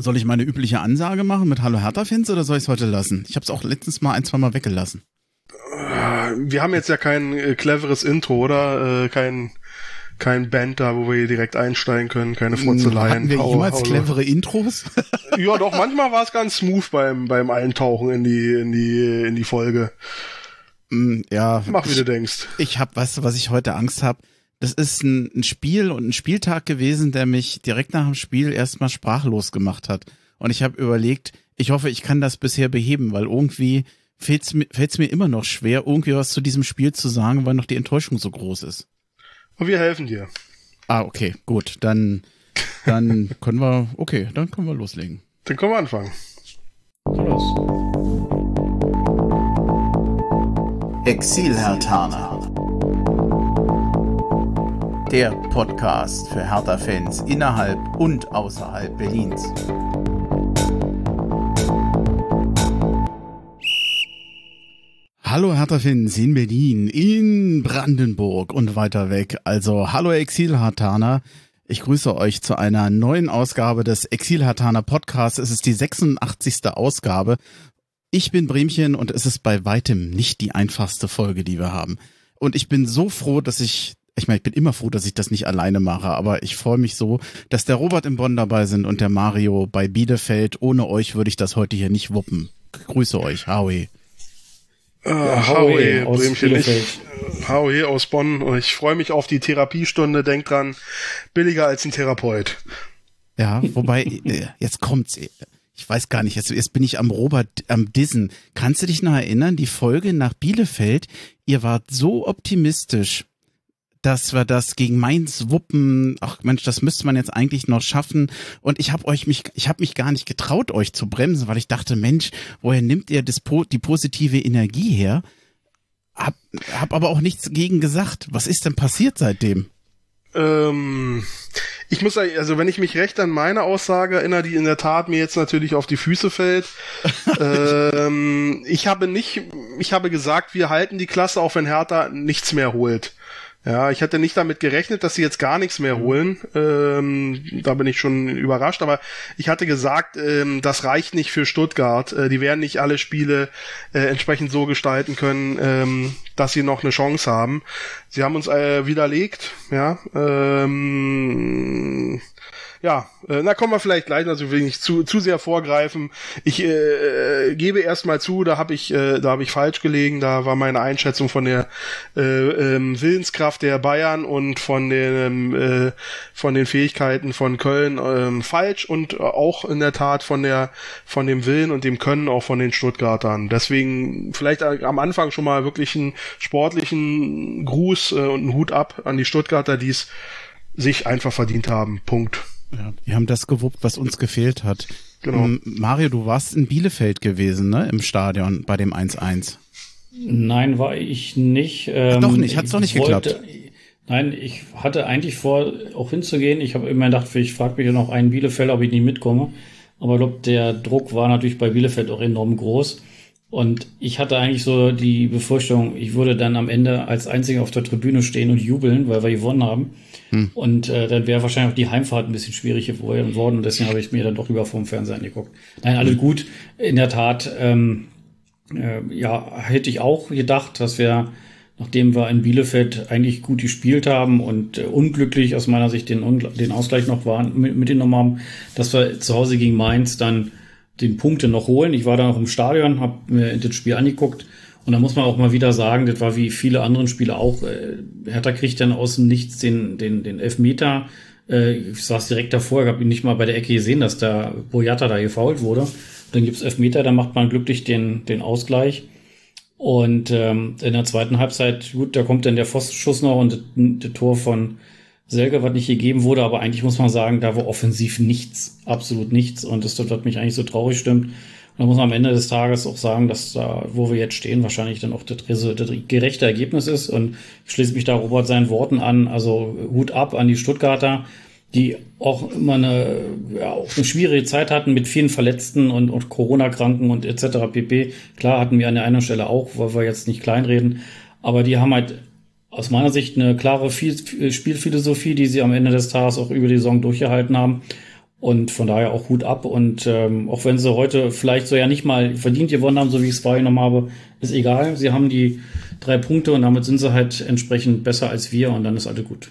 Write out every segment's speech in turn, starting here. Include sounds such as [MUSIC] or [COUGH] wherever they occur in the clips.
Soll ich meine übliche Ansage machen mit Hallo Hertha-Fans oder soll ich es heute lassen? Ich habe es auch letztens mal ein, zwei Mal weggelassen. Wir haben jetzt ja kein äh, cleveres Intro, oder? Äh, kein kein Band da, wo wir hier direkt einsteigen können, keine Furzeleien. Hatten wir jemals clevere Intros? [LAUGHS] ja, doch, manchmal war es ganz smooth beim, beim Eintauchen in die, in die, in die Folge. Mm, ja. Mach, wie ich, du denkst. Ich hab, weißt du, was ich heute Angst habe? Das ist ein, ein Spiel und ein Spieltag gewesen, der mich direkt nach dem Spiel erstmal sprachlos gemacht hat. Und ich habe überlegt, ich hoffe, ich kann das bisher beheben, weil irgendwie fällt's mir, fällt's mir immer noch schwer, irgendwie was zu diesem Spiel zu sagen, weil noch die Enttäuschung so groß ist. Und wir helfen dir. Ah, okay, gut. Dann, dann [LAUGHS] können wir, okay, dann können wir loslegen. Dann können wir anfangen. Los. Exil Hertaner. Der Podcast für Hertha-Fans innerhalb und außerhalb Berlins. Hallo Hertha-Fans in Berlin, in Brandenburg und weiter weg. Also hallo Exil-Hartaner. Ich grüße euch zu einer neuen Ausgabe des Exil-Hartaner Podcasts. Es ist die 86. Ausgabe. Ich bin Bremchen und es ist bei weitem nicht die einfachste Folge, die wir haben. Und ich bin so froh, dass ich ich meine, ich bin immer froh, dass ich das nicht alleine mache, aber ich freue mich so, dass der Robert im Bonn dabei sind und der Mario bei Bielefeld. Ohne euch würde ich das heute hier nicht wuppen. Grüße euch, Howie. Uh, ja, Howie, Bremchen, ich, Howie aus Bonn und ich freue mich auf die Therapiestunde. Denk dran, billiger als ein Therapeut. Ja, wobei, äh, jetzt kommt's. Ich weiß gar nicht, jetzt, jetzt bin ich am Robert, am Dissen. Kannst du dich noch erinnern, die Folge nach Bielefeld? Ihr wart so optimistisch dass wir das gegen Mainz wuppen. Ach Mensch, das müsste man jetzt eigentlich noch schaffen. Und ich habe euch mich, ich habe mich gar nicht getraut, euch zu bremsen, weil ich dachte, Mensch, woher nimmt ihr das, die positive Energie her? Hab, hab aber auch nichts gegen gesagt. Was ist denn passiert seitdem? Ähm, ich muss also wenn ich mich recht an meine Aussage erinnere, die in der Tat mir jetzt natürlich auf die Füße fällt. [LAUGHS] ähm, ich habe nicht, ich habe gesagt, wir halten die Klasse, auch wenn Hertha nichts mehr holt. Ja, ich hätte nicht damit gerechnet, dass sie jetzt gar nichts mehr mhm. holen. Ähm, da bin ich schon überrascht. Aber ich hatte gesagt, ähm, das reicht nicht für Stuttgart. Äh, die werden nicht alle Spiele äh, entsprechend so gestalten können, ähm, dass sie noch eine Chance haben. Sie haben uns äh, widerlegt. Ja. Ähm, ja, äh, na kommen wir vielleicht gleich, also will ich nicht zu, zu sehr vorgreifen. Ich äh, gebe erstmal zu, da habe ich, äh, da habe ich falsch gelegen, da war meine Einschätzung von der äh, ähm, Willenskraft der Bayern und von den äh, von den Fähigkeiten von Köln ähm, falsch und auch in der Tat von der von dem Willen und dem Können auch von den Stuttgartern. Deswegen vielleicht am Anfang schon mal wirklich einen sportlichen Gruß äh, und einen Hut ab an die Stuttgarter, die es sich einfach verdient haben. Punkt. Ja, die haben das gewuppt, was uns gefehlt hat. Genau. Ähm, Mario, du warst in Bielefeld gewesen, ne? Im Stadion bei dem 1-1. Nein, war ich nicht. Ähm, doch nicht, hat's doch nicht wollte, geklappt. Nein, ich hatte eigentlich vor, auch hinzugehen. Ich habe immer gedacht, ich frage mich ja noch einen Bielefeld, ob ich nicht mitkomme. Aber ich glaube, der Druck war natürlich bei Bielefeld auch enorm groß. Und ich hatte eigentlich so die Befürchtung, ich würde dann am Ende als Einziger auf der Tribüne stehen und jubeln, weil wir gewonnen haben. Hm. Und äh, dann wäre wahrscheinlich auch die Heimfahrt ein bisschen schwierig geworden. Und deswegen habe ich mir dann doch lieber vom Fernseher angeguckt. Nein, alles gut. In der Tat, ähm, äh, ja, hätte ich auch gedacht, dass wir, nachdem wir in Bielefeld eigentlich gut gespielt haben und äh, unglücklich aus meiner Sicht den, den Ausgleich noch waren, mit, mitgenommen haben, dass wir zu Hause gegen Mainz dann den Punkte noch holen. Ich war da noch im Stadion, habe mir das Spiel angeguckt und da muss man auch mal wieder sagen, das war wie viele anderen Spiele auch. Äh, Hertha kriegt dann aus dem Nichts den, den, den Elfmeter. Äh, ich saß direkt davor, ich habe ihn nicht mal bei der Ecke gesehen, dass da Boyata da gefault wurde. Dann gibt's Elfmeter, dann macht man glücklich den, den Ausgleich. Und ähm, in der zweiten Halbzeit, gut, da kommt dann der Pfostenschuss noch und das, das Tor von Selke, was nicht gegeben wurde, aber eigentlich muss man sagen, da war offensiv nichts, absolut nichts. Und das, das hat mich eigentlich so traurig stimmt. Und da muss man am Ende des Tages auch sagen, dass da, wo wir jetzt stehen, wahrscheinlich dann auch das, das gerechte Ergebnis ist. Und ich schließe mich da Robert seinen Worten an. Also Hut ab an die Stuttgarter, die auch immer eine, ja, auch eine schwierige Zeit hatten mit vielen Verletzten und, und Corona-Kranken und etc. pp. Klar hatten wir an der einen Stelle auch, weil wir jetzt nicht kleinreden. Aber die haben halt aus meiner Sicht eine klare Spielphilosophie, die sie am Ende des Tages auch über die Saison durchgehalten haben. Und von daher auch Hut ab. Und ähm, auch wenn sie heute vielleicht so ja nicht mal verdient gewonnen haben, so wie ich es wahrgenommen habe, ist egal. Sie haben die drei Punkte und damit sind sie halt entsprechend besser als wir und dann ist alles gut.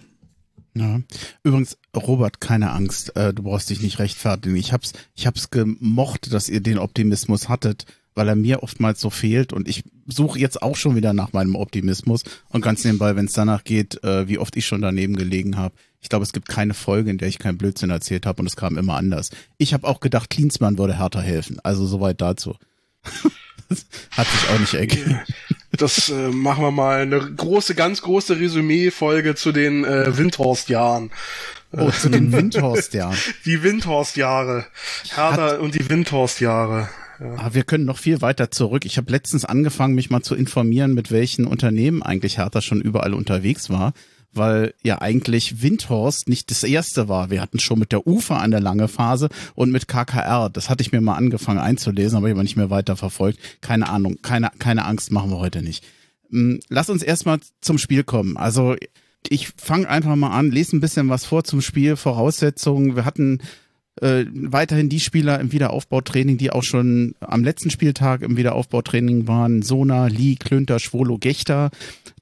Ja. Übrigens, Robert, keine Angst, äh, du brauchst dich nicht rechtfertigen. Ich hab's, ich hab's gemocht, dass ihr den Optimismus hattet, weil er mir oftmals so fehlt und ich suche jetzt auch schon wieder nach meinem Optimismus und ganz nebenbei, wenn es danach geht, äh, wie oft ich schon daneben gelegen habe. Ich glaube, es gibt keine Folge, in der ich keinen Blödsinn erzählt habe und es kam immer anders. Ich habe auch gedacht, Klinsmann würde härter helfen. Also soweit dazu. [LAUGHS] Hat sich auch nicht ergeben. Das äh, machen wir mal eine große, ganz große Resümee-Folge zu den äh, Windhorst-Jahren. Oh, zu den Windhorst-Jahren. [LAUGHS] Die Windhorst-Jahre. Hertha Hat und die Windhorst-Jahre. Ja. Aber wir können noch viel weiter zurück. Ich habe letztens angefangen, mich mal zu informieren, mit welchen Unternehmen eigentlich Hertha schon überall unterwegs war weil ja eigentlich Windhorst nicht das erste war. Wir hatten schon mit der UFA eine lange Phase und mit KKR. Das hatte ich mir mal angefangen einzulesen, aber ich habe nicht mehr weiter verfolgt. Keine Ahnung, keine, keine Angst machen wir heute nicht. Hm, lass uns erstmal zum Spiel kommen. Also ich fange einfach mal an, lese ein bisschen was vor zum Spiel, Voraussetzungen. Wir hatten äh, weiterhin die Spieler im Wiederaufbautraining, die auch schon am letzten Spieltag im Wiederaufbautraining waren. Sona, Lee, Klünter, Schwolo, Gechter.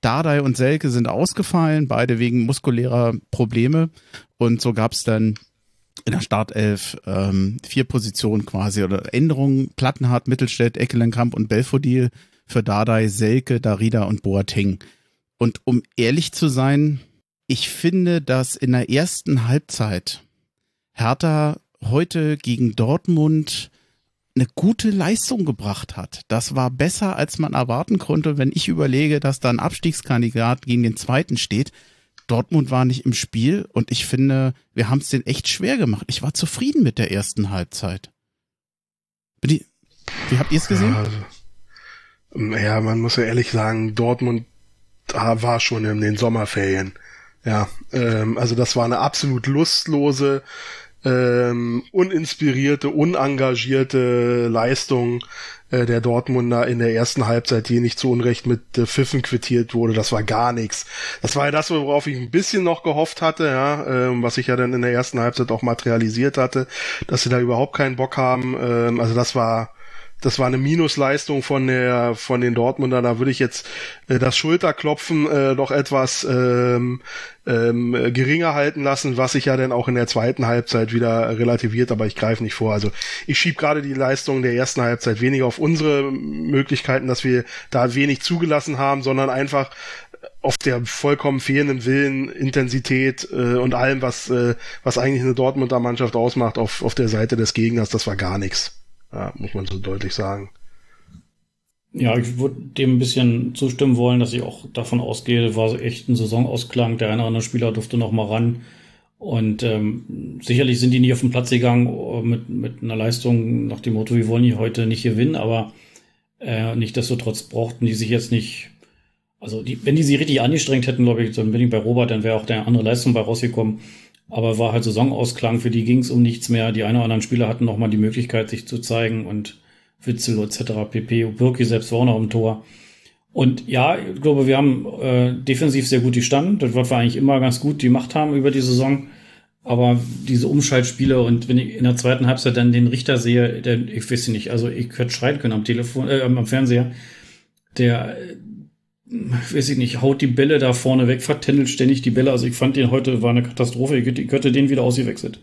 Dardai und Selke sind ausgefallen, beide wegen muskulärer Probleme. Und so gab es dann in der Startelf ähm, vier Positionen quasi oder Änderungen. Plattenhardt, Mittelstädt, Eckelenkamp und Belfodil für Dardai, Selke, Darida und Boateng. Und um ehrlich zu sein, ich finde, dass in der ersten Halbzeit Hertha heute gegen Dortmund eine gute Leistung gebracht hat. Das war besser, als man erwarten konnte, wenn ich überlege, dass da ein Abstiegskandidat gegen den zweiten steht. Dortmund war nicht im Spiel und ich finde, wir haben es den echt schwer gemacht. Ich war zufrieden mit der ersten Halbzeit. Wie habt ihr es gesehen? Ja, also, ja, man muss ja ehrlich sagen, Dortmund war schon in den Sommerferien. Ja, ähm, also das war eine absolut lustlose, ähm, uninspirierte, unengagierte Leistung äh, der Dortmunder in der ersten Halbzeit, die nicht zu Unrecht mit äh, Pfiffen quittiert wurde. Das war gar nichts. Das war ja das, worauf ich ein bisschen noch gehofft hatte, ja, ähm, was ich ja dann in der ersten Halbzeit auch materialisiert hatte, dass sie da überhaupt keinen Bock haben. Ähm, also das war das war eine Minusleistung von der von den Dortmunder. Da würde ich jetzt äh, das Schulterklopfen äh, doch etwas ähm, ähm, geringer halten lassen, was sich ja dann auch in der zweiten Halbzeit wieder relativiert, aber ich greife nicht vor. Also ich schiebe gerade die Leistung der ersten Halbzeit weniger auf unsere Möglichkeiten, dass wir da wenig zugelassen haben, sondern einfach auf der vollkommen fehlenden Willen, Intensität äh, und allem, was, äh, was eigentlich eine Dortmunder Mannschaft ausmacht, auf, auf der Seite des Gegners, das war gar nichts. Ja, muss man so deutlich sagen. Ja, ich würde dem ein bisschen zustimmen wollen, dass ich auch davon ausgehe, war echt ein Saisonausklang. Der eine oder andere Spieler durfte noch mal ran. Und ähm, sicherlich sind die nicht auf den Platz gegangen äh, mit, mit einer Leistung nach dem Motto, wir wollen hier heute nicht gewinnen, aber äh, nichtsdestotrotz brauchten die sich jetzt nicht, also die, wenn die sich richtig angestrengt hätten, glaube ich, dann bin ich bei Robert, dann wäre auch der andere Leistung bei rausgekommen. Aber war halt Saisonausklang, für die ging es um nichts mehr. Die einen oder anderen Spieler hatten nochmal die Möglichkeit, sich zu zeigen und Witzel etc. pp. Birki selbst war auch noch im Tor. Und ja, ich glaube, wir haben äh, defensiv sehr gut gestanden. Das wird wir eigentlich immer ganz gut die Macht haben über die Saison. Aber diese Umschaltspiele und wenn ich in der zweiten Halbzeit dann den Richter sehe, der, ich weiß nicht, also ich hätte schreien können am Telefon, äh, am Fernseher, der weiß ich nicht, haut die Bälle da vorne weg, vertändelt ständig die Bälle. Also ich fand den heute war eine Katastrophe. Ich, hätte den wieder ausgewechselt.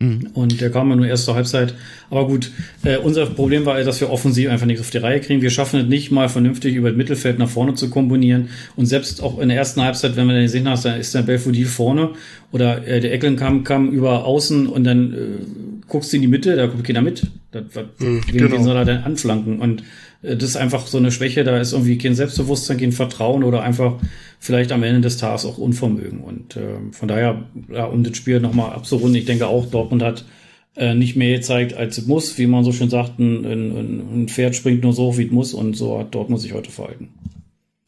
Mhm. Und der kam ja nur erst zur Halbzeit. Aber gut, äh, unser Problem war, dass wir offensiv einfach nichts auf die Reihe kriegen. Wir schaffen es nicht mal vernünftig über das Mittelfeld nach vorne zu kombinieren. Und selbst auch in der ersten Halbzeit, wenn wir den gesehen haben, da ist der Belfodil vorne oder äh, der Ecklen kam, kam über außen und dann äh, guckst du in die Mitte, da kommt keiner mit. Das, mhm, wen, genau. soll er denn anflanken? Und das ist einfach so eine Schwäche, da ist irgendwie kein Selbstbewusstsein, kein Vertrauen oder einfach vielleicht am Ende des Tages auch Unvermögen. Und äh, von daher, ja, um das Spiel nochmal abzurunden, ich denke auch, Dortmund hat äh, nicht mehr gezeigt, als es muss, wie man so schön sagt, ein, ein, ein Pferd springt nur so, wie es muss und so hat Dortmund sich heute verhalten.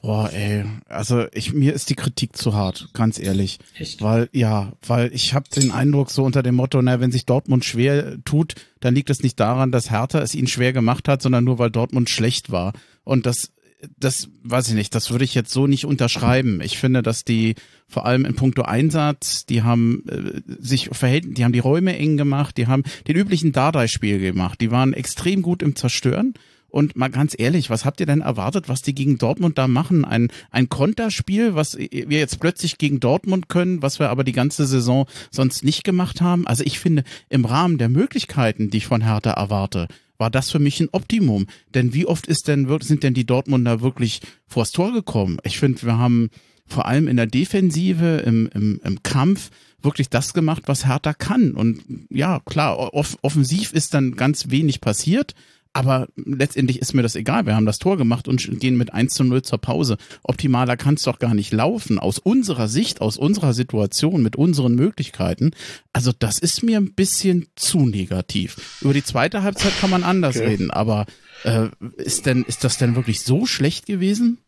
Boah, ey, also ich mir ist die Kritik zu hart, ganz ehrlich. Echt? Weil ja, weil ich habe den Eindruck so unter dem Motto, na, wenn sich Dortmund schwer tut, dann liegt es nicht daran, dass Hertha es ihnen schwer gemacht hat, sondern nur weil Dortmund schlecht war und das das weiß ich nicht, das würde ich jetzt so nicht unterschreiben. Ich finde, dass die vor allem in puncto Einsatz, die haben äh, sich verhält, die haben die Räume eng gemacht, die haben den üblichen Dardai-Spiel gemacht, die waren extrem gut im Zerstören. Und mal ganz ehrlich, was habt ihr denn erwartet, was die gegen Dortmund da machen? Ein, ein Konterspiel, was wir jetzt plötzlich gegen Dortmund können, was wir aber die ganze Saison sonst nicht gemacht haben? Also ich finde, im Rahmen der Möglichkeiten, die ich von Hertha erwarte, war das für mich ein Optimum. Denn wie oft ist denn, sind denn die Dortmunder wirklich vors Tor gekommen? Ich finde, wir haben vor allem in der Defensive, im, im, im Kampf wirklich das gemacht, was Hertha kann. Und ja, klar, off offensiv ist dann ganz wenig passiert. Aber letztendlich ist mir das egal. Wir haben das Tor gemacht und gehen mit 1 zu 0 zur Pause. Optimaler kann es doch gar nicht laufen. Aus unserer Sicht, aus unserer Situation, mit unseren Möglichkeiten. Also das ist mir ein bisschen zu negativ. Über die zweite Halbzeit kann man anders okay. reden. Aber äh, ist denn, ist das denn wirklich so schlecht gewesen?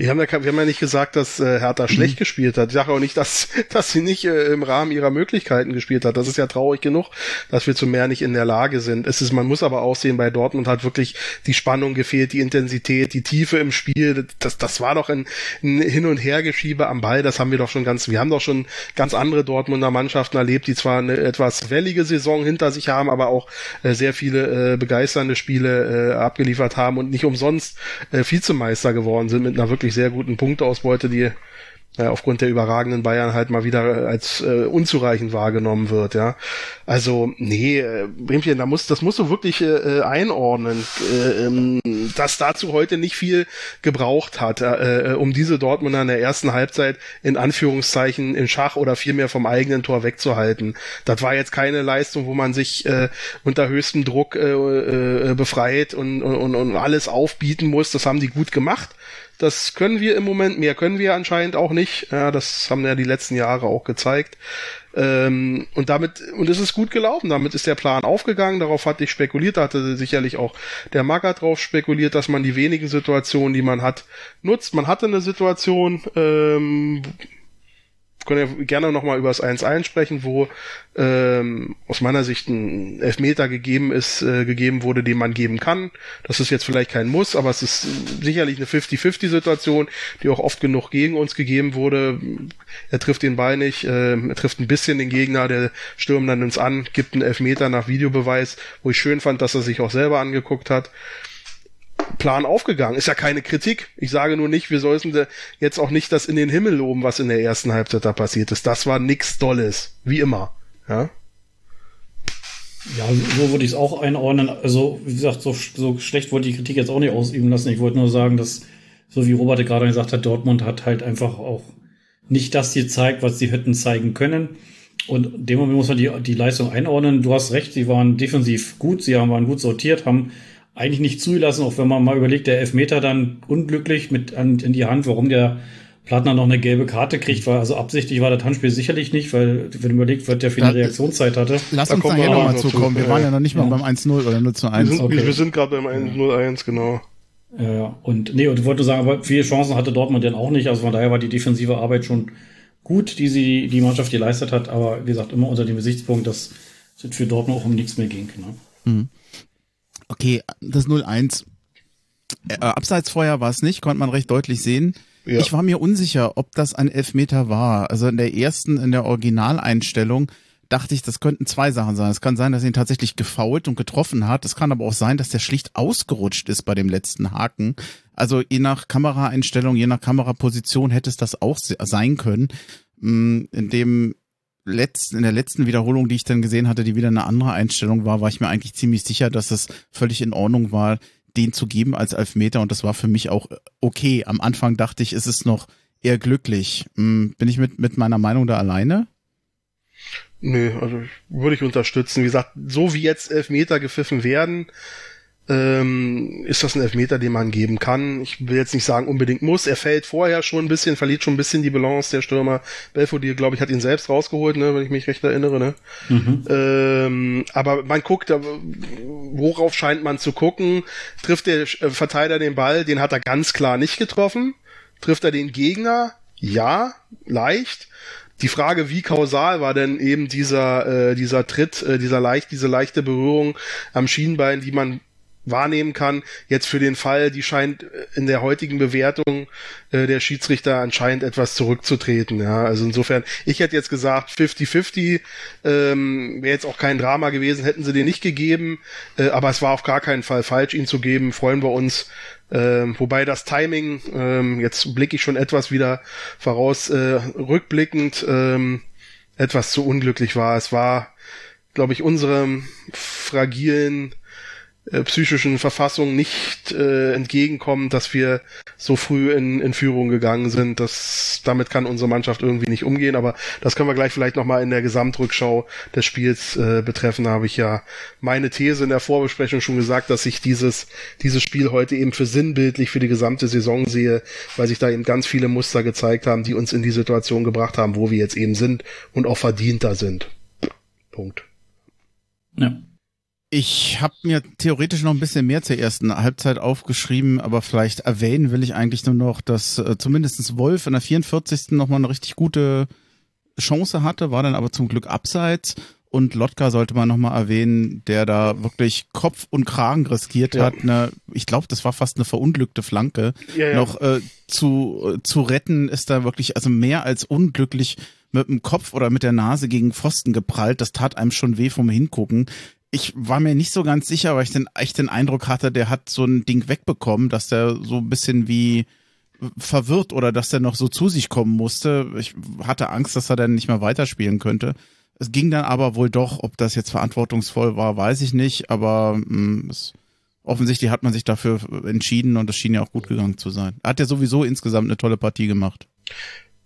Wir haben, ja, wir haben ja nicht gesagt, dass äh, Hertha mhm. [CLEARS THROAT] schlecht gespielt hat. Ich sage auch nicht, dass, [LAUGHS] dass sie nicht äh, im Rahmen ihrer Möglichkeiten gespielt hat. Das ist ja traurig genug, dass wir zu mehr nicht in der Lage sind. Es ist, man muss aber auch sehen, bei Dortmund hat wirklich die Spannung gefehlt, die Intensität, die Tiefe im Spiel. Das, das war doch ein, ein Hin- und Hergeschiebe am Ball. Das haben wir doch schon ganz, wir haben doch schon ganz andere Dortmunder Mannschaften erlebt, die zwar eine etwas wellige Saison hinter sich haben, aber auch äh, sehr viele äh, begeisternde Spiele äh, abgeliefert haben und nicht umsonst äh, Vizemeister geworden sind mit einer wirklich wirklich sehr guten Punkteausbeute, die äh, aufgrund der überragenden Bayern halt mal wieder als äh, unzureichend wahrgenommen wird, ja. Also, nee, äh, Bremchen, da muss, das musst du wirklich äh, einordnen, äh, ähm, dass dazu heute nicht viel gebraucht hat, äh, äh, um diese Dortmunder in der ersten Halbzeit in Anführungszeichen in Schach oder vielmehr vom eigenen Tor wegzuhalten. Das war jetzt keine Leistung, wo man sich äh, unter höchstem Druck äh, äh, befreit und, und, und alles aufbieten muss. Das haben die gut gemacht. Das können wir im Moment, mehr können wir anscheinend auch nicht. Ja, das haben ja die letzten Jahre auch gezeigt. Ähm, und damit, und es ist gut gelaufen. Damit ist der Plan aufgegangen. Darauf hatte ich spekuliert. Da hatte sicherlich auch der Macker drauf spekuliert, dass man die wenigen Situationen, die man hat, nutzt. Man hatte eine Situation, ähm, können ja gerne nochmal über das 1-1 sprechen, wo ähm, aus meiner Sicht ein Elfmeter gegeben ist, äh, gegeben wurde, den man geben kann. Das ist jetzt vielleicht kein Muss, aber es ist sicherlich eine 50-50-Situation, die auch oft genug gegen uns gegeben wurde. Er trifft den Ball nicht, äh, er trifft ein bisschen den Gegner, der stürmt dann ins An, gibt einen Elfmeter nach Videobeweis, wo ich schön fand, dass er sich auch selber angeguckt hat. Plan aufgegangen. Ist ja keine Kritik. Ich sage nur nicht, wir sollten jetzt auch nicht das in den Himmel loben, was in der ersten Halbzeit da passiert ist. Das war nix Dolles. Wie immer. Ja. Ja, so würde ich es auch einordnen. Also, wie gesagt, so, so schlecht wollte ich die Kritik jetzt auch nicht ausüben lassen. Ich wollte nur sagen, dass, so wie Robert gerade gesagt hat, Dortmund hat halt einfach auch nicht das gezeigt, was sie hätten zeigen können. Und in dem Moment muss man die, die Leistung einordnen. Du hast recht, sie waren defensiv gut, sie waren gut sortiert, haben eigentlich nicht zugelassen, auch wenn man mal überlegt, der Elfmeter dann unglücklich mit an, in die Hand, warum der Plattner noch eine gelbe Karte kriegt, weil also absichtlich war das Handspiel sicherlich nicht, weil wenn man überlegt, was der für eine Reaktionszeit hatte. Lass uns nachher nochmal zukommen. Wir waren ja noch nicht mal ja. beim 1-0 oder 0 zu 1. Wir sind, okay. wir sind gerade beim 1-0-1, genau. Ja, und nee, und ich wollte sagen, aber viele Chancen hatte Dortmund dann auch nicht. Also von daher war die defensive Arbeit schon gut, die sie, die Mannschaft geleistet hat, aber wie gesagt, immer unter dem Gesichtspunkt, dass es für Dortmund auch um nichts mehr ging. Ne? Mhm. Okay, das 0-1. Äh, Abseitsfeuer war es nicht, konnte man recht deutlich sehen. Ja. Ich war mir unsicher, ob das ein Elfmeter war. Also in der ersten, in der Originaleinstellung dachte ich, das könnten zwei Sachen sein. Es kann sein, dass er ihn tatsächlich gefault und getroffen hat. Es kann aber auch sein, dass der schlicht ausgerutscht ist bei dem letzten Haken. Also je nach Kameraeinstellung, je nach Kameraposition hätte es das auch sein können. Mm, in dem letzten, in der letzten Wiederholung, die ich dann gesehen hatte, die wieder eine andere Einstellung war, war ich mir eigentlich ziemlich sicher, dass es völlig in Ordnung war, den zu geben als Elfmeter und das war für mich auch okay. Am Anfang dachte ich, ist es noch eher glücklich. Hm, bin ich mit, mit meiner Meinung da alleine? Nö, also würde ich unterstützen. Wie gesagt, so wie jetzt Elfmeter gepfiffen werden, ähm, ist das ein Elfmeter, den man geben kann. Ich will jetzt nicht sagen unbedingt muss. Er fällt vorher schon ein bisschen, verliert schon ein bisschen die Balance der Stürmer. Belfodil, glaube ich, hat ihn selbst rausgeholt, ne, wenn ich mich recht erinnere. Ne? Mhm. Ähm, aber man guckt, worauf scheint man zu gucken? Trifft der äh, Verteidiger den Ball? Den hat er ganz klar nicht getroffen. Trifft er den Gegner? Ja, leicht. Die Frage, wie kausal war denn eben dieser, äh, dieser Tritt, äh, dieser leicht, diese leichte Berührung am Schienbein, die man wahrnehmen kann. Jetzt für den Fall, die scheint in der heutigen Bewertung äh, der Schiedsrichter anscheinend etwas zurückzutreten. Ja, also insofern, ich hätte jetzt gesagt 50-50, ähm, wäre jetzt auch kein Drama gewesen, hätten sie den nicht gegeben, äh, aber es war auf gar keinen Fall falsch, ihn zu geben. Freuen wir uns. Ähm, wobei das Timing, ähm, jetzt blicke ich schon etwas wieder voraus, äh, rückblickend ähm, etwas zu unglücklich war. Es war, glaube ich, unserem fragilen äh, psychischen Verfassung nicht äh, entgegenkommen, dass wir so früh in, in Führung gegangen sind. Das, damit kann unsere Mannschaft irgendwie nicht umgehen, aber das können wir gleich vielleicht nochmal in der Gesamtrückschau des Spiels äh, betreffen. Da habe ich ja meine These in der Vorbesprechung schon gesagt, dass ich dieses, dieses Spiel heute eben für sinnbildlich für die gesamte Saison sehe, weil sich da eben ganz viele Muster gezeigt haben, die uns in die Situation gebracht haben, wo wir jetzt eben sind und auch verdienter sind. Punkt. Ja. Ich habe mir theoretisch noch ein bisschen mehr zur ersten Halbzeit aufgeschrieben, aber vielleicht erwähnen will ich eigentlich nur noch, dass äh, zumindest Wolf in der 44. nochmal eine richtig gute Chance hatte, war dann aber zum Glück abseits. Und Lotka sollte man nochmal erwähnen, der da wirklich Kopf und Kragen riskiert ja. hat. Eine, ich glaube, das war fast eine verunglückte Flanke. Ja, ja. Noch äh, zu, äh, zu retten ist da wirklich, also mehr als unglücklich mit dem Kopf oder mit der Nase gegen Pfosten geprallt. Das tat einem schon weh vom Hingucken ich war mir nicht so ganz sicher, weil ich den, echt den Eindruck hatte, der hat so ein Ding wegbekommen, dass der so ein bisschen wie verwirrt oder dass der noch so zu sich kommen musste. Ich hatte Angst, dass er dann nicht mehr weiterspielen könnte. Es ging dann aber wohl doch, ob das jetzt verantwortungsvoll war, weiß ich nicht, aber mh, mm, es, offensichtlich hat man sich dafür entschieden und es schien ja auch gut gegangen zu sein. Hat ja sowieso insgesamt eine tolle Partie gemacht.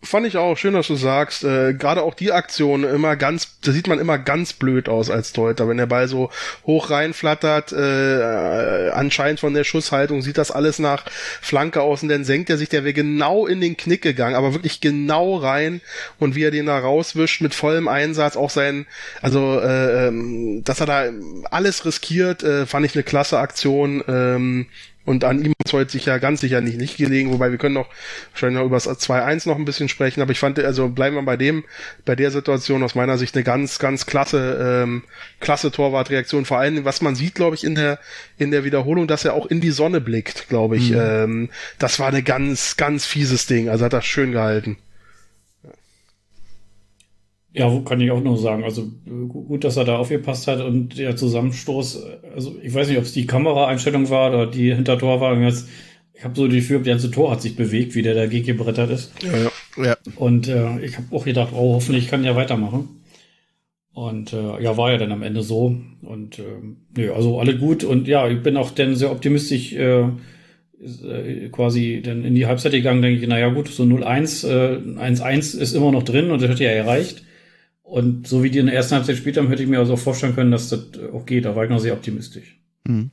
Fand ich auch, schön, dass du sagst. Äh, Gerade auch die Aktion immer ganz, da sieht man immer ganz blöd aus als Deuter, wenn der Ball so hoch reinflattert. Äh, anscheinend von der Schusshaltung sieht das alles nach Flanke aus und dann senkt er sich, der wäre genau in den Knick gegangen, aber wirklich genau rein und wie er den da rauswischt mit vollem Einsatz, auch sein, also äh, ähm, dass er da alles riskiert, äh, fand ich eine klasse Aktion. Ähm, und an ihm ist heute sicher ganz sicher nicht, nicht gelegen, wobei wir können noch wahrscheinlich noch über das 2-1 noch ein bisschen sprechen, aber ich fand, also bleiben wir bei dem, bei der Situation aus meiner Sicht eine ganz, ganz klasse, ähm, klasse Torwartreaktion. Vor allem, was man sieht, glaube ich, in der, in der Wiederholung, dass er auch in die Sonne blickt, glaube ich. Mhm. Ähm, das war eine ganz, ganz fieses Ding. Also hat er schön gehalten. Ja, kann ich auch nur sagen. Also gut, dass er da aufgepasst hat und der Zusammenstoß, also ich weiß nicht, ob es die Kameraeinstellung war oder die Hintertor war. Jetzt, ich habe so die Gefühl, das ganze Tor hat sich bewegt, wie der dagegen gebrettert ist. Ja, ja. ja. Und äh, ich habe auch gedacht, oh, hoffentlich kann er weitermachen. Und äh, ja, war ja dann am Ende so. Und äh, nö, also alle gut. Und ja, ich bin auch dann sehr optimistisch äh, äh, quasi dann in die Halbzeit gegangen, denke ich, naja gut, so 0-1, äh, 1-1 ist immer noch drin und das hat ja erreicht. Und so wie die in der ersten Halbzeit gespielt haben, hätte ich mir also vorstellen können, dass das auch geht. Da war ich noch sehr optimistisch. Mhm.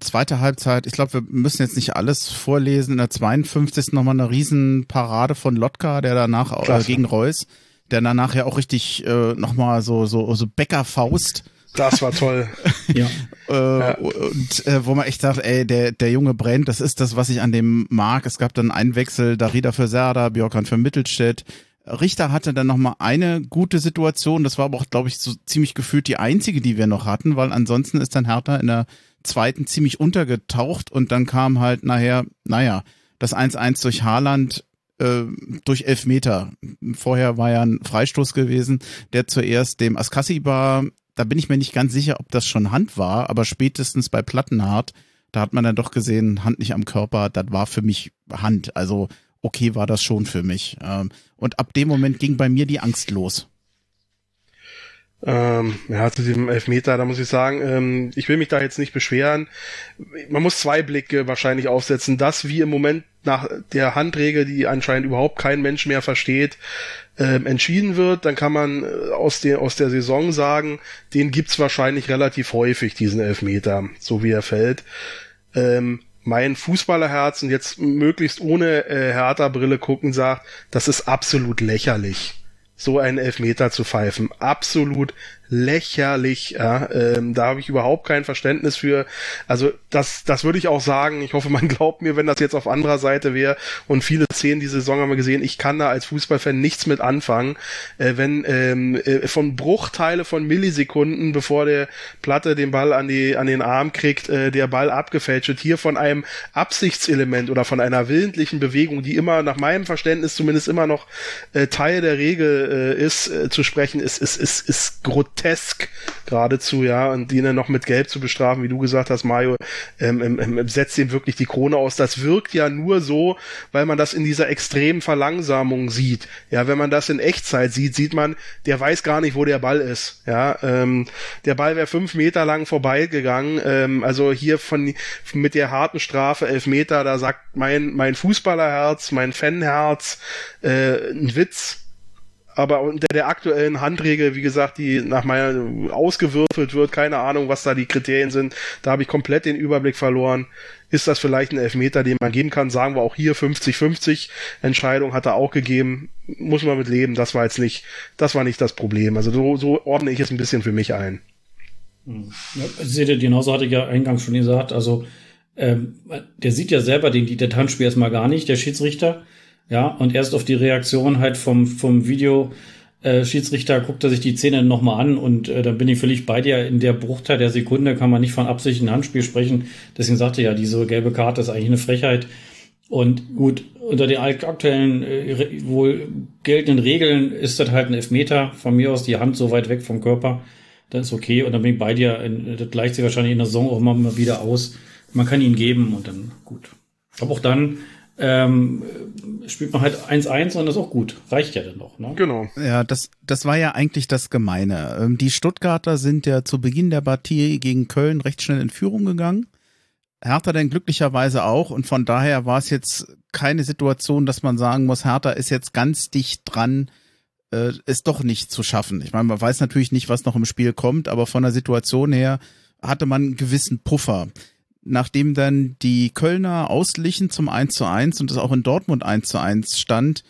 Zweite Halbzeit, ich glaube, wir müssen jetzt nicht alles vorlesen. In der 52. nochmal eine Riesenparade von Lotka, der danach äh, gegen Reus, der danach ja auch richtig äh, nochmal so, so, so Bäckerfaust. Das war toll. [LAUGHS] ja. Äh, ja. Und äh, wo man echt sagt, ey, der, der Junge brennt, das ist das, was ich an dem mag. Es gab dann einen Wechsel, Darida für Serda, Björkan für Mittelstädt, Richter hatte dann nochmal eine gute Situation. Das war aber auch, glaube ich, so ziemlich gefühlt die einzige, die wir noch hatten, weil ansonsten ist dann Hertha in der zweiten ziemlich untergetaucht und dann kam halt nachher, naja, das 1-1 durch Haaland äh, durch Elfmeter. Vorher war ja ein Freistoß gewesen, der zuerst dem Askassi war. Da bin ich mir nicht ganz sicher, ob das schon Hand war, aber spätestens bei Plattenhardt, da hat man dann doch gesehen, Hand nicht am Körper, das war für mich Hand. Also okay war das schon für mich. Ähm, und ab dem Moment ging bei mir die Angst los. Ähm, ja, zu diesem Elfmeter, da muss ich sagen, ähm, ich will mich da jetzt nicht beschweren. Man muss zwei Blicke wahrscheinlich aufsetzen. Das, wie im Moment nach der Handregel, die anscheinend überhaupt kein Mensch mehr versteht, ähm, entschieden wird, dann kann man äh, aus der, aus der Saison sagen, den gibt's wahrscheinlich relativ häufig, diesen Elfmeter, so wie er fällt. Ähm, mein Fußballerherz und jetzt möglichst ohne äh, Hertha-Brille gucken sagt, das ist absolut lächerlich, so einen Elfmeter zu pfeifen. Absolut lächerlich. Ja? Ähm, da habe ich überhaupt kein Verständnis für. Also das, das würde ich auch sagen. Ich hoffe, man [LAUGHS] glaubt mir, wenn das jetzt auf anderer Seite wäre. Und viele Szenen diese Saison haben wir gesehen. Ich kann da als Fußballfan nichts mit anfangen, äh, wenn ähm, äh, von Bruchteile von Millisekunden, bevor der Platte den Ball an die an den Arm kriegt, äh, der Ball abgefälscht wird. Hier von einem Absichtselement oder von einer willentlichen Bewegung, die immer nach meinem Verständnis zumindest immer noch äh, Teil der Regel äh, ist, äh, zu sprechen, ist, ist, ist, ist grotesk geradezu, ja, und die dann noch mit Gelb zu bestrafen, wie du gesagt hast, Mario, ähm, ähm, ähm, setzt ihm wirklich die Krone aus. Das wirkt ja nur so, weil man das in dieser extremen Verlangsamung sieht. Ja, wenn man das in Echtzeit sieht, sieht man, der weiß gar nicht, wo der Ball ist. Ja, ähm, der Ball wäre fünf Meter lang vorbeigegangen. Ähm, also hier von mit der harten Strafe elf Meter, da sagt mein mein Fußballerherz, mein Fanherz, äh, ein Witz aber unter der aktuellen Handregel, wie gesagt, die nach meiner ausgewürfelt wird, keine Ahnung, was da die Kriterien sind, da habe ich komplett den Überblick verloren. Ist das vielleicht ein Elfmeter, den man geben kann? Sagen wir auch hier 50-50 Entscheidung hat er auch gegeben. Muss man mit leben. Das war jetzt nicht, das war nicht das Problem. Also so, so ordne ich es ein bisschen für mich ein. Ja, seht ihr, genauso hatte ich ja eingangs schon gesagt. Also ähm, der sieht ja selber den Dilettantspiel erstmal gar nicht, der Schiedsrichter. Ja, und erst auf die Reaktion halt vom, vom Video, äh, Schiedsrichter guckt er sich die Szene nochmal an und äh, dann bin ich völlig bei dir. In der Bruchteil der Sekunde kann man nicht von absichtlichen Handspiel sprechen. Deswegen sagte ja, diese gelbe Karte ist eigentlich eine Frechheit. Und gut, unter den aktuellen äh, wohl geltenden Regeln ist das halt ein Elfmeter. Von mir aus die Hand so weit weg vom Körper. Dann ist okay. Und dann bin ich bei dir. Das gleicht sich wahrscheinlich in der Saison auch immer wieder aus. Man kann ihn geben und dann gut. Aber auch dann ähm, spielt man halt 1-1 und das ist auch gut. Reicht ja dann noch. Ne? Genau. Ja, das, das war ja eigentlich das Gemeine. Ähm, die Stuttgarter sind ja zu Beginn der Partie gegen Köln recht schnell in Führung gegangen. Hertha denn glücklicherweise auch und von daher war es jetzt keine Situation, dass man sagen muss, Hertha ist jetzt ganz dicht dran, äh, es doch nicht zu schaffen. Ich meine, man weiß natürlich nicht, was noch im Spiel kommt, aber von der Situation her hatte man einen gewissen Puffer nachdem dann die Kölner auslichen zum 1 zu 1 und es auch in Dortmund 1 zu 1 stand,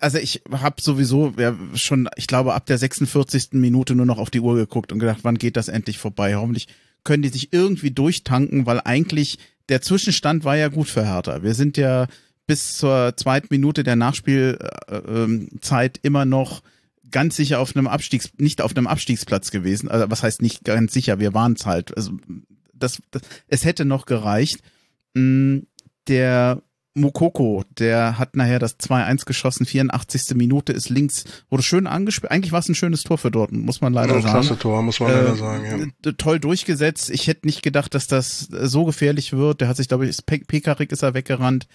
also ich habe sowieso ja, schon, ich glaube, ab der 46. Minute nur noch auf die Uhr geguckt und gedacht, wann geht das endlich vorbei? Hoffentlich können die sich irgendwie durchtanken, weil eigentlich der Zwischenstand war ja gut für Hertha. Wir sind ja bis zur zweiten Minute der Nachspielzeit äh, immer noch ganz sicher auf einem Abstiegs, nicht auf einem Abstiegsplatz gewesen. Also was heißt nicht ganz sicher, wir waren es halt. Also das, das, es hätte noch gereicht. Mm, der Mokoko, der hat nachher das 2-1 geschossen, 84. Minute ist links, wurde schön angespielt. Eigentlich war es ein schönes Tor für Dortmund, muss man leider ja, sagen. Klasse Tor, muss man äh, leider sagen, ja. Toll durchgesetzt. Ich hätte nicht gedacht, dass das so gefährlich wird. Der hat sich, glaube ich, Pekarik ist er weggerannt.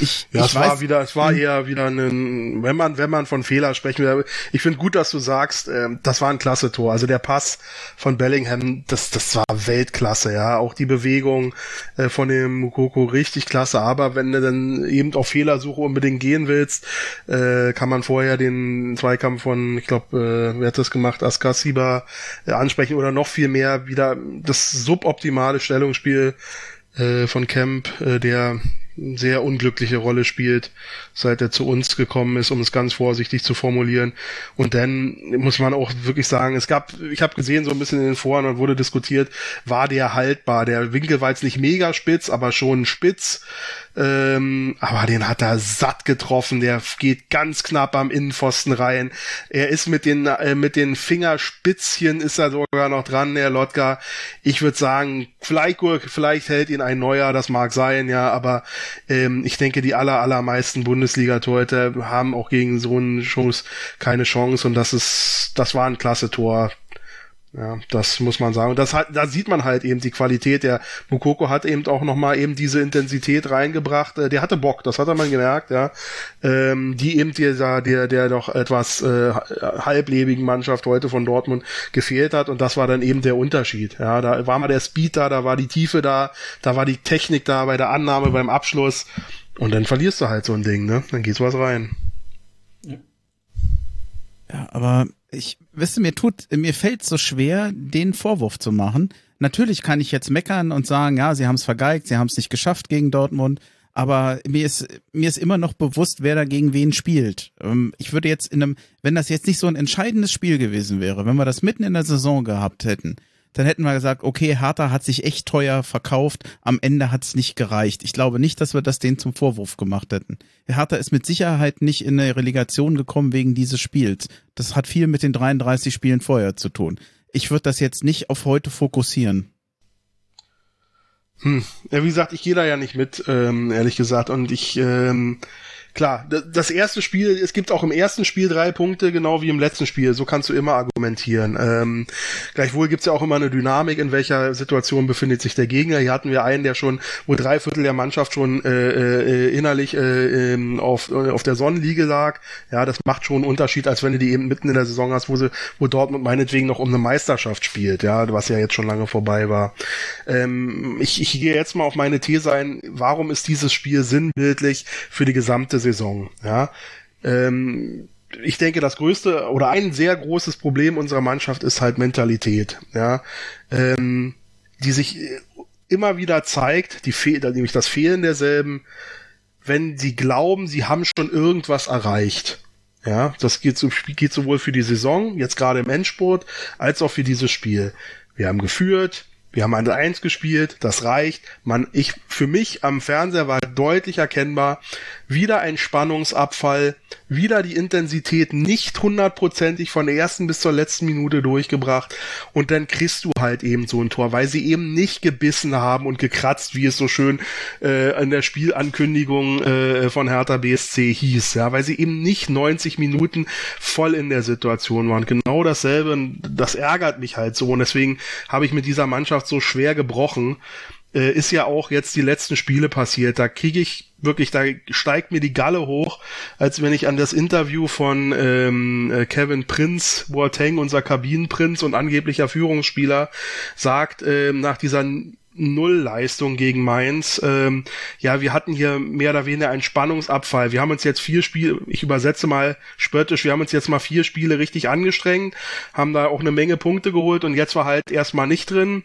Ich, ja, ich es weiß, war wieder, es war hm. eher wieder ein, wenn man, wenn man von Fehler sprechen will, ich finde gut, dass du sagst, äh, das war ein klasse Tor. Also der Pass von Bellingham, das, das war Weltklasse, ja. Auch die Bewegung äh, von dem Mukoko richtig klasse. Aber wenn du dann eben auf Fehlersuche unbedingt gehen willst, äh, kann man vorher den Zweikampf von, ich glaube, äh, wer hat das gemacht, Askasiba äh, ansprechen oder noch viel mehr wieder das suboptimale Stellungsspiel äh, von Camp, äh, der sehr unglückliche Rolle spielt, seit er zu uns gekommen ist, um es ganz vorsichtig zu formulieren. Und dann muss man auch wirklich sagen, es gab, ich habe gesehen, so ein bisschen in den Foren und wurde diskutiert, war der haltbar. Der Winkel war jetzt nicht mega spitz, aber schon spitz. Ähm, aber den hat er satt getroffen. Der geht ganz knapp am Innenpfosten rein. Er ist mit den äh, mit den Fingerspitzchen ist er sogar noch dran, der Lotka. Ich würde sagen, vielleicht vielleicht hält ihn ein neuer, das mag sein, ja, aber ähm, ich denke, die aller allermeisten Bundesliga-Torhüter haben auch gegen so einen Schuss keine Chance und das ist das war ein klasse Tor. Ja, das muss man sagen. Und das hat, da sieht man halt eben die Qualität. Der Mukoko hat eben auch nochmal eben diese Intensität reingebracht. Äh, der hatte Bock, das hat er mal gemerkt, ja. Ähm, die eben dieser, der, der doch etwas äh, halblebigen Mannschaft heute von Dortmund gefehlt hat. Und das war dann eben der Unterschied. Ja, da war mal der Speed da, da war die Tiefe da, da war die Technik da bei der Annahme, beim Abschluss. Und dann verlierst du halt so ein Ding, ne? Dann geht's was rein. Ja, ja aber ich, wisst ihr, mir tut, mir fällt so schwer, den Vorwurf zu machen. Natürlich kann ich jetzt meckern und sagen, ja, sie haben es vergeigt, sie haben es nicht geschafft gegen Dortmund. aber mir ist, mir ist immer noch bewusst, wer da gegen wen spielt. Ähm, ich würde jetzt in einem, wenn das jetzt nicht so ein entscheidendes Spiel gewesen wäre, wenn wir das mitten in der Saison gehabt hätten, dann hätten wir gesagt, okay, Hertha hat sich echt teuer verkauft, am Ende hat es nicht gereicht. Ich glaube nicht, dass wir das denen zum Vorwurf gemacht hätten. Hertha ist mit Sicherheit nicht in eine Relegation gekommen wegen dieses Spiels. Das hat viel mit den 33 Spielen vorher zu tun. Ich würde das jetzt nicht auf heute fokussieren. Hm. Ja, wie gesagt, ich gehe da ja nicht mit, ähm, ehrlich gesagt. Und ich, ähm, klar, das erste Spiel, es gibt auch im ersten Spiel drei Punkte, genau wie im letzten Spiel. So kannst du immer argumentieren. Ähm, gleichwohl gibt's ja auch immer eine Dynamik, in welcher Situation befindet sich der Gegner. Hier hatten wir einen, der schon, wo drei Viertel der Mannschaft schon äh, äh, innerlich äh, ähm, auf, auf der Sonnenliege lag. Ja, das macht schon einen Unterschied, als wenn du die eben mitten in der Saison hast, wo sie, wo Dortmund meinetwegen noch um eine Meisterschaft spielt, ja, was ja jetzt schon lange vorbei war. Ähm, ich, ich gehe jetzt mal auf meine These ein, warum ist dieses Spiel sinnbildlich für die gesamte Saison. Ja, ähm, ich denke, das größte oder ein sehr großes Problem unserer Mannschaft ist halt Mentalität, ja, ähm, die sich immer wieder zeigt, die Fe nämlich das Fehlen derselben, wenn sie glauben, sie haben schon irgendwas erreicht. Ja, das geht, so, geht sowohl für die Saison, jetzt gerade im Endspurt, als auch für dieses Spiel. Wir haben geführt, wir haben 1-1 gespielt, das reicht. Man, ich, für mich am Fernseher war deutlich erkennbar, wieder ein Spannungsabfall, wieder die Intensität nicht hundertprozentig von der ersten bis zur letzten Minute durchgebracht und dann kriegst du halt eben so ein Tor, weil sie eben nicht gebissen haben und gekratzt, wie es so schön äh, in der Spielankündigung äh, von Hertha BSC hieß, ja, weil sie eben nicht 90 Minuten voll in der Situation waren. Genau dasselbe, das ärgert mich halt so und deswegen habe ich mit dieser Mannschaft so schwer gebrochen äh, ist ja auch jetzt die letzten Spiele passiert. Da kriege ich wirklich, da steigt mir die Galle hoch, als wenn ich an das Interview von ähm, äh, Kevin Prinz, Boateng, unser Kabinenprinz und angeblicher Führungsspieler, sagt, äh, nach dieser Nullleistung gegen Mainz. Ähm, ja, wir hatten hier mehr oder weniger einen Spannungsabfall. Wir haben uns jetzt vier Spiele, ich übersetze mal spöttisch, wir haben uns jetzt mal vier Spiele richtig angestrengt, haben da auch eine Menge Punkte geholt und jetzt war halt erstmal nicht drin.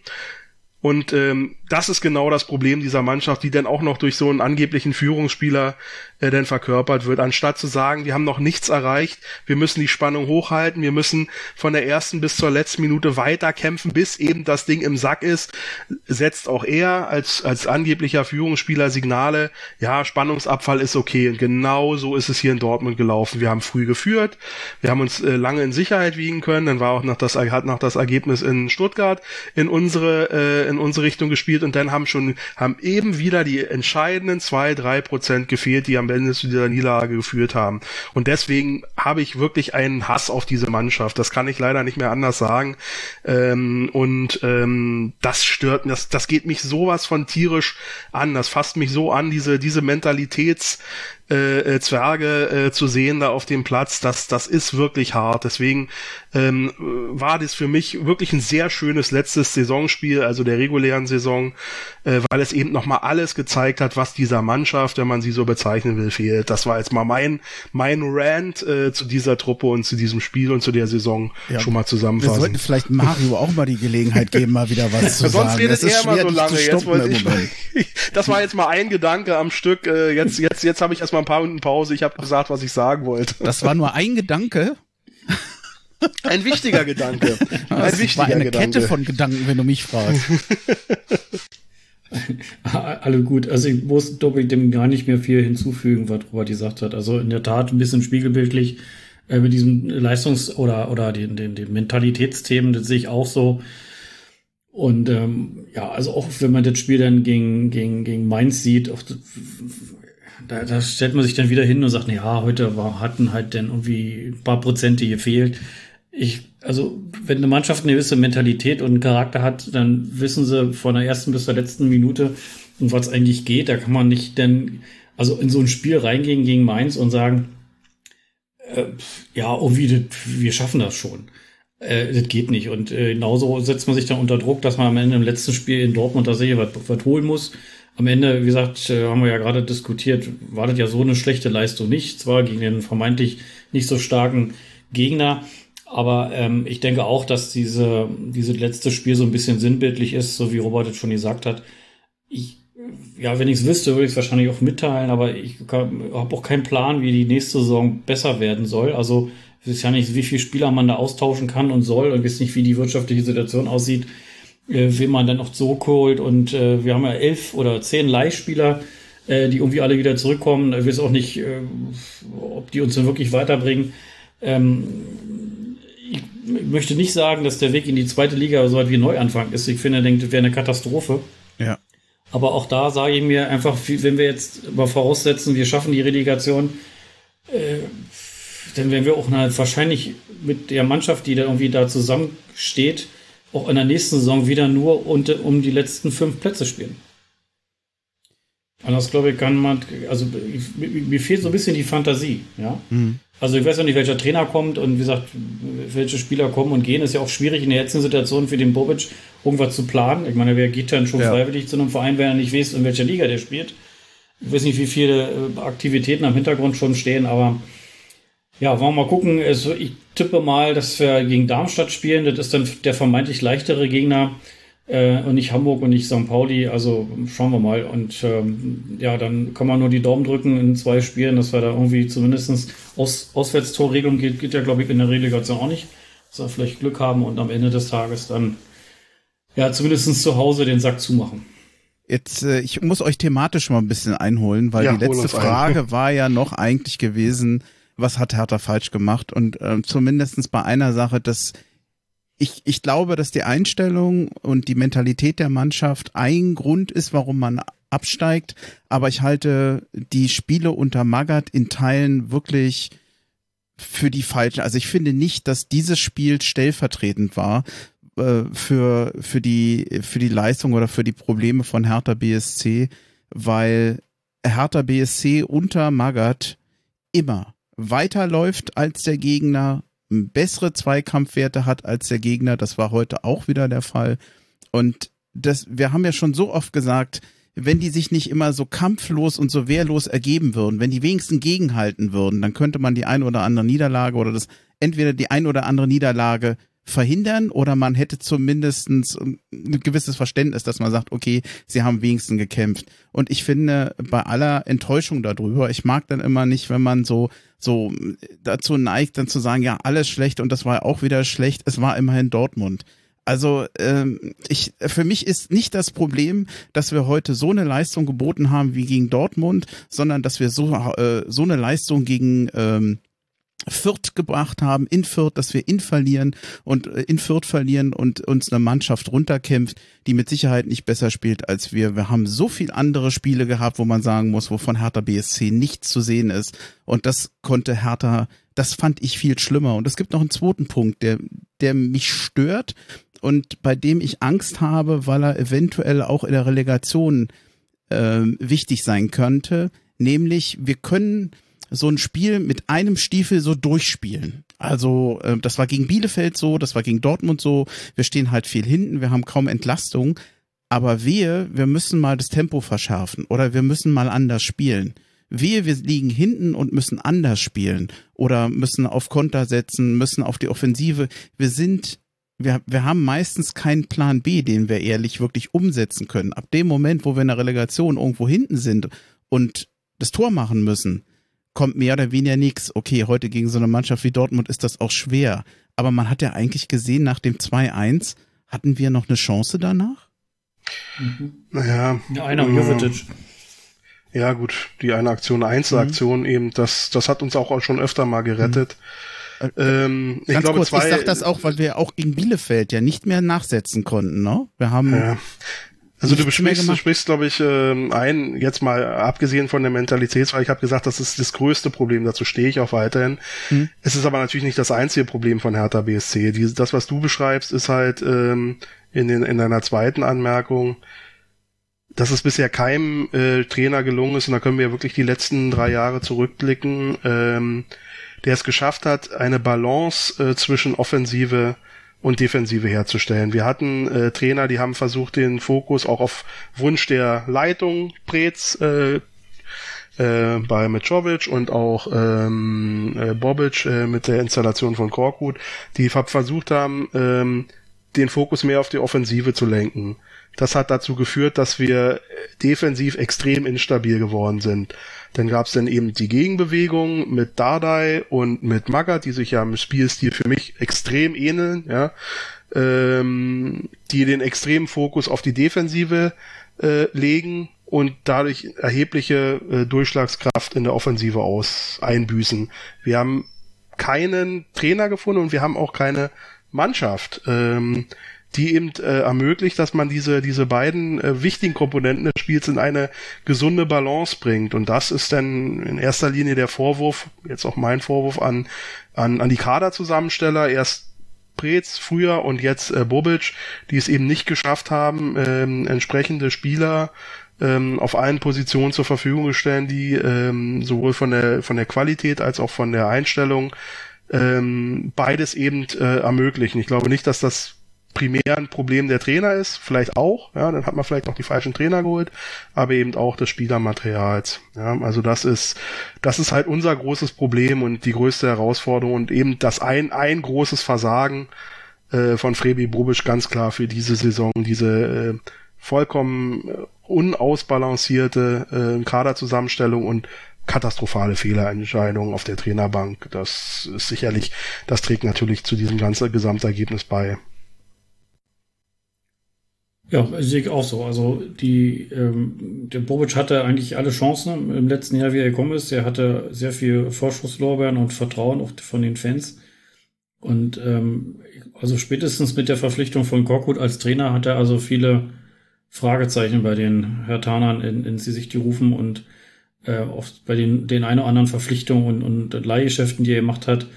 Und ähm, das ist genau das Problem dieser Mannschaft, die dann auch noch durch so einen angeblichen Führungsspieler äh, dann verkörpert wird. Anstatt zu sagen, wir haben noch nichts erreicht, wir müssen die Spannung hochhalten, wir müssen von der ersten bis zur letzten Minute weiter kämpfen, bis eben das Ding im Sack ist, setzt auch er als, als angeblicher Führungsspieler Signale, ja, Spannungsabfall ist okay. Und genau so ist es hier in Dortmund gelaufen. Wir haben früh geführt, wir haben uns äh, lange in Sicherheit wiegen können, dann war auch noch das, hat noch das Ergebnis in Stuttgart in unsere, äh, in unsere Richtung gespielt und dann haben schon, haben eben wieder die entscheidenden zwei, drei Prozent gefehlt, die am Ende zu dieser Niederlage geführt haben. Und deswegen habe ich wirklich einen Hass auf diese Mannschaft. Das kann ich leider nicht mehr anders sagen. Ähm, und ähm, das stört, das, das geht mich sowas von tierisch an. Das fasst mich so an, diese, diese Mentalitäts, äh, äh, Zwerge äh, zu sehen da auf dem Platz, das, das ist wirklich hart. Deswegen ähm, war das für mich wirklich ein sehr schönes letztes Saisonspiel, also der regulären Saison, äh, weil es eben nochmal alles gezeigt hat, was dieser Mannschaft, wenn man sie so bezeichnen will, fehlt. Das war jetzt mal mein, mein Rant äh, zu dieser Truppe und zu diesem Spiel und zu der Saison ja, schon mal zusammenfassen. Wir sollten vielleicht Mario auch mal die Gelegenheit geben, mal wieder was [LAUGHS] zu Sonst sagen. Sonst redet er immer so lange. Jetzt ich, [LAUGHS] das war jetzt mal ein Gedanke am Stück. Äh, jetzt, jetzt, jetzt habe ich erstmal ein paar Minuten Pause. Ich habe gesagt, was ich sagen wollte. Das war nur ein Gedanke. Ein wichtiger Gedanke. [LAUGHS] Ein das wichtiger war eine Gedanke. Kette von Gedanken, wenn du mich fragst. [LAUGHS] Alle gut. Also ich muss, glaube ich, dem gar nicht mehr viel hinzufügen, was Robert gesagt hat. Also in der Tat ein bisschen spiegelbildlich äh, mit diesem Leistungs- oder, oder den, den, den Mentalitätsthemen, das sehe ich auch so. Und ähm, ja, also auch wenn man das Spiel dann gegen, gegen, gegen Mainz sieht, auch da, da stellt man sich dann wieder hin und sagt, ja, heute war, hatten halt dann irgendwie ein paar Prozente gefehlt. Ich, also, wenn eine Mannschaft eine gewisse Mentalität und einen Charakter hat, dann wissen sie von der ersten bis zur letzten Minute, um was eigentlich geht. Da kann man nicht denn, also in so ein Spiel reingehen gegen Mainz und sagen, äh, ja, irgendwie, das, wir schaffen das schon. Äh, das geht nicht. Und äh, genauso setzt man sich dann unter Druck, dass man am Ende im letzten Spiel in Dortmund tatsächlich was, was holen muss. Am Ende, wie gesagt, äh, haben wir ja gerade diskutiert, war das ja so eine schlechte Leistung nicht. Zwar gegen den vermeintlich nicht so starken Gegner, aber ähm, ich denke auch, dass diese, diese letzte Spiel so ein bisschen sinnbildlich ist, so wie Robert es schon gesagt hat. Ich ja, wenn ich es wüsste, würde ich es wahrscheinlich auch mitteilen, aber ich habe auch keinen Plan, wie die nächste Saison besser werden soll. Also ich weiß ja nicht, wie viele Spieler man da austauschen kann und soll und weiß nicht, wie die wirtschaftliche Situation aussieht, äh, wen man dann noch zurückholt. Und äh, wir haben ja elf oder zehn Leihspieler, äh, die irgendwie alle wieder zurückkommen. Ich weiß auch nicht, äh, ob die uns dann wirklich weiterbringen. Ähm, ich möchte nicht sagen, dass der Weg in die zweite Liga so weit wie Neuanfang ist. Ich finde, denke, das wäre eine Katastrophe. Ja. Aber auch da sage ich mir einfach, wenn wir jetzt mal voraussetzen, wir schaffen die Relegation, äh, dann werden wir auch eine, wahrscheinlich mit der Mannschaft, die da irgendwie da zusammensteht, auch in der nächsten Saison wieder nur unter, um die letzten fünf Plätze spielen. Anders glaube ich, kann man, also ich, mir fehlt so ein bisschen die Fantasie, ja. Mhm. Also ich weiß ja nicht, welcher Trainer kommt und wie gesagt, welche Spieler kommen und gehen. Ist ja auch schwierig in der jetzigen Situation für den Bobic irgendwas zu planen. Ich meine, wer geht dann schon ja. freiwillig zu einem Verein, wenn er nicht weiß, in welcher Liga der spielt. Ich weiß nicht, wie viele äh, Aktivitäten am Hintergrund schon stehen, aber ja, wollen wir mal gucken. Also ich tippe mal, dass wir gegen Darmstadt spielen. Das ist dann der vermeintlich leichtere Gegner äh, und nicht Hamburg und nicht St. Pauli. Also schauen wir mal. Und ähm, ja, dann kann man nur die Daumen drücken in zwei Spielen, dass wir da irgendwie zumindest Aus Auswärtstorregelung geht, geht ja, glaube ich, in der Relegation auch nicht. Dass wir vielleicht Glück haben und am Ende des Tages dann ja zumindest zu Hause den Sack zumachen. Jetzt, äh, ich muss euch thematisch mal ein bisschen einholen, weil ja, die letzte Frage ein. war ja noch eigentlich gewesen, was hat Hertha falsch gemacht? Und äh, zumindestens bei einer Sache, dass ich, ich glaube, dass die Einstellung und die Mentalität der Mannschaft ein Grund ist, warum man absteigt. Aber ich halte die Spiele unter Magath in Teilen wirklich für die falschen. Also ich finde nicht, dass dieses Spiel stellvertretend war äh, für, für, die, für die Leistung oder für die Probleme von Hertha BSC, weil Hertha BSC unter Magath immer weiterläuft als der Gegner, bessere Zweikampfwerte hat als der Gegner. Das war heute auch wieder der Fall. Und das, wir haben ja schon so oft gesagt, wenn die sich nicht immer so kampflos und so wehrlos ergeben würden, wenn die wenigsten gegenhalten würden, dann könnte man die ein oder andere Niederlage oder das entweder die ein oder andere Niederlage verhindern oder man hätte zumindest ein gewisses Verständnis, dass man sagt, okay, sie haben wenigstens gekämpft. Und ich finde, bei aller Enttäuschung darüber, ich mag dann immer nicht, wenn man so so dazu neigt, dann zu sagen, ja, alles schlecht und das war auch wieder schlecht. Es war immerhin Dortmund. Also ähm, ich, für mich ist nicht das Problem, dass wir heute so eine Leistung geboten haben wie gegen Dortmund, sondern dass wir so äh, so eine Leistung gegen ähm, Fürth gebracht haben, in Fürth, dass wir in verlieren und äh, in Fürth verlieren und uns eine Mannschaft runterkämpft, die mit Sicherheit nicht besser spielt als wir. Wir haben so viel andere Spiele gehabt, wo man sagen muss, wovon Hertha BSC nichts zu sehen ist. Und das konnte Hertha, das fand ich viel schlimmer. Und es gibt noch einen zweiten Punkt, der, der mich stört und bei dem ich Angst habe, weil er eventuell auch in der Relegation äh, wichtig sein könnte. Nämlich, wir können so ein Spiel mit einem Stiefel so durchspielen. Also äh, das war gegen Bielefeld so, das war gegen Dortmund so. Wir stehen halt viel hinten, wir haben kaum Entlastung. Aber wir, wir müssen mal das Tempo verschärfen oder wir müssen mal anders spielen. Wir, wir liegen hinten und müssen anders spielen oder müssen auf Konter setzen, müssen auf die Offensive. Wir sind, wir, wir haben meistens keinen Plan B, den wir ehrlich wirklich umsetzen können. Ab dem Moment, wo wir in der Relegation irgendwo hinten sind und das Tor machen müssen, kommt mehr oder weniger nichts. Okay, heute gegen so eine Mannschaft wie Dortmund ist das auch schwer. Aber man hat ja eigentlich gesehen, nach dem 2-1 hatten wir noch eine Chance danach? Mhm. Naja. Ja, einer, Jovetic. Ja, gut, die eine Aktion, eine Einzelaktion mhm. eben, das, das hat uns auch schon öfter mal gerettet. Mhm. Ähm, ich glaube, kurz, zwei, ich sag das auch, weil wir auch gegen Bielefeld ja nicht mehr nachsetzen konnten, ne? Wir haben. Ja. Also du besprichst, du sprichst, glaube ich, ähm, ein, jetzt mal abgesehen von der Mentalitätsfrage, ich habe gesagt, das ist das größte Problem, dazu stehe ich auch weiterhin. Hm. Es ist aber natürlich nicht das einzige Problem von Hertha BSC. Die, das, was du beschreibst, ist halt ähm, in, den, in deiner zweiten Anmerkung, dass es bisher keinem äh, Trainer gelungen ist, und da können wir wirklich die letzten drei Jahre zurückblicken, ähm, der es geschafft hat, eine Balance äh, zwischen Offensive und Defensive herzustellen. Wir hatten äh, Trainer, die haben versucht, den Fokus auch auf Wunsch der Leitung Preetz äh, äh, bei Mitrovic und auch ähm, äh, Bobic äh, mit der Installation von Korkut, die versucht haben, ähm, den Fokus mehr auf die Offensive zu lenken. Das hat dazu geführt, dass wir defensiv extrem instabil geworden sind. Dann gab es dann eben die Gegenbewegung mit Dardai und mit Magath, die sich ja im Spielstil für mich extrem ähneln, ja, ähm, die den extremen Fokus auf die Defensive äh, legen und dadurch erhebliche äh, Durchschlagskraft in der Offensive aus einbüßen. Wir haben keinen Trainer gefunden und wir haben auch keine Mannschaft, ähm, die eben äh, ermöglicht, dass man diese diese beiden äh, wichtigen Komponenten des Spiels in eine gesunde Balance bringt. Und das ist dann in erster Linie der Vorwurf, jetzt auch mein Vorwurf an an, an die Kaderzusammensteller. Erst Preetz früher und jetzt äh, Bobic, die es eben nicht geschafft haben, ähm, entsprechende Spieler ähm, auf allen Positionen zur Verfügung stellen, die ähm, sowohl von der von der Qualität als auch von der Einstellung ähm, beides eben äh, ermöglichen. Ich glaube nicht, dass das primär ein Problem der Trainer ist, vielleicht auch, ja, dann hat man vielleicht auch die falschen Trainer geholt, aber eben auch des Spielermaterials. Ja, also das ist, das ist halt unser großes Problem und die größte Herausforderung und eben das ein, ein großes Versagen äh, von Frebi Bobic ganz klar für diese Saison, diese äh, vollkommen äh, unausbalancierte äh, Kaderzusammenstellung und katastrophale Fehlerentscheidungen auf der Trainerbank. Das ist sicherlich, das trägt natürlich zu diesem ganzen Gesamtergebnis bei. Ja, sehe ich auch so. Also die, ähm, der Bobic hatte eigentlich alle Chancen im letzten Jahr, wie er gekommen ist. Er hatte sehr viel Vorschusslorbeeren und Vertrauen auch von den Fans. Und ähm, also spätestens mit der Verpflichtung von Korkut als Trainer hat er also viele Fragezeichen bei den Herr Tanern, in, in sie sich die rufen und äh, oft bei den, den ein oder anderen Verpflichtungen und, und Leihgeschäften, die er gemacht hat,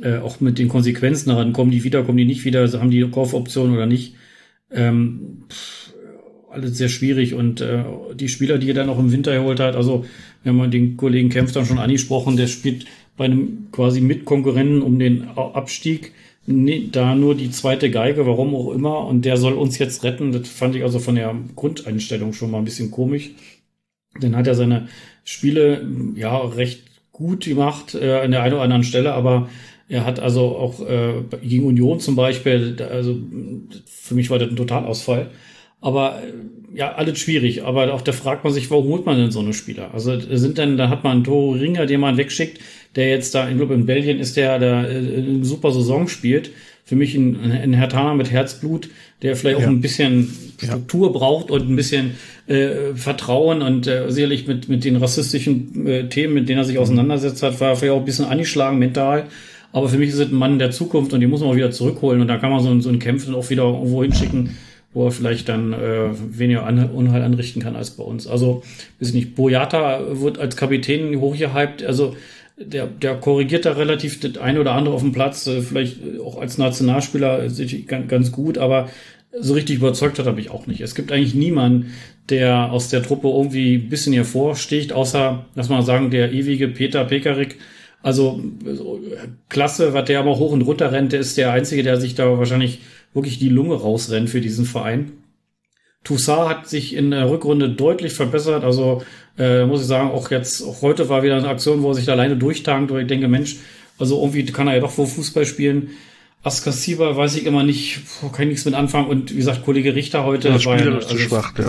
äh, auch mit den Konsequenzen daran, kommen die wieder, kommen die nicht wieder, haben die Kaufoption oder nicht. Ähm, pff, alles sehr schwierig und äh, die Spieler, die er dann auch im Winter erholt hat, also wir haben den Kollegen Kempf dann schon angesprochen, der spielt bei einem quasi Mitkonkurrenten um den Abstieg nee, da nur die zweite Geige, warum auch immer, und der soll uns jetzt retten. Das fand ich also von der Grundeinstellung schon mal ein bisschen komisch. Dann hat er seine Spiele ja recht gut gemacht äh, an der einen oder anderen Stelle, aber er hat also auch äh, gegen Union zum Beispiel, also für mich war das ein Totalausfall. Aber äh, ja, alles schwierig. Aber auch da fragt man sich, warum holt man denn so eine Spieler? Also sind denn, da hat man einen Toro Ringer, den man wegschickt, der jetzt da, ich glaube in Belgien ist der, der äh, eine super Saison spielt. Für mich ein, ein Hertaner mit Herzblut, der vielleicht auch ja. ein bisschen Struktur ja. braucht und ein bisschen äh, Vertrauen und äh, sicherlich mit, mit den rassistischen äh, Themen, mit denen er sich auseinandersetzt hat, war vielleicht auch ein bisschen angeschlagen mental. Aber für mich ist es ein Mann der Zukunft und den muss man auch wieder zurückholen und da kann man so, so einen Kämpfen auch wieder irgendwo hinschicken, wo er vielleicht dann äh, weniger An Unheil anrichten kann als bei uns. Also, weiß nicht, Boyata wird als Kapitän hochgehypt, also der, der korrigiert da relativ das eine oder andere auf dem Platz, äh, vielleicht auch als Nationalspieler ganz, ganz gut, aber so richtig überzeugt hat er mich auch nicht. Es gibt eigentlich niemanden, der aus der Truppe irgendwie ein bisschen hervorsticht, außer, lass mal sagen, der ewige Peter Pekarik. Also klasse, was der aber hoch und runter rennt, der ist der Einzige, der sich da wahrscheinlich wirklich die Lunge rausrennt für diesen Verein. Toussaint hat sich in der Rückrunde deutlich verbessert. Also äh, muss ich sagen, auch jetzt, auch heute war wieder eine Aktion, wo er sich da alleine durchtankt, wo ich denke, Mensch, also irgendwie kann er ja doch wohl Fußball spielen. Askasiba weiß ich immer nicht, kann ich nichts mit anfangen. Und wie gesagt, Kollege Richter heute ja, war ja, also schwach, der.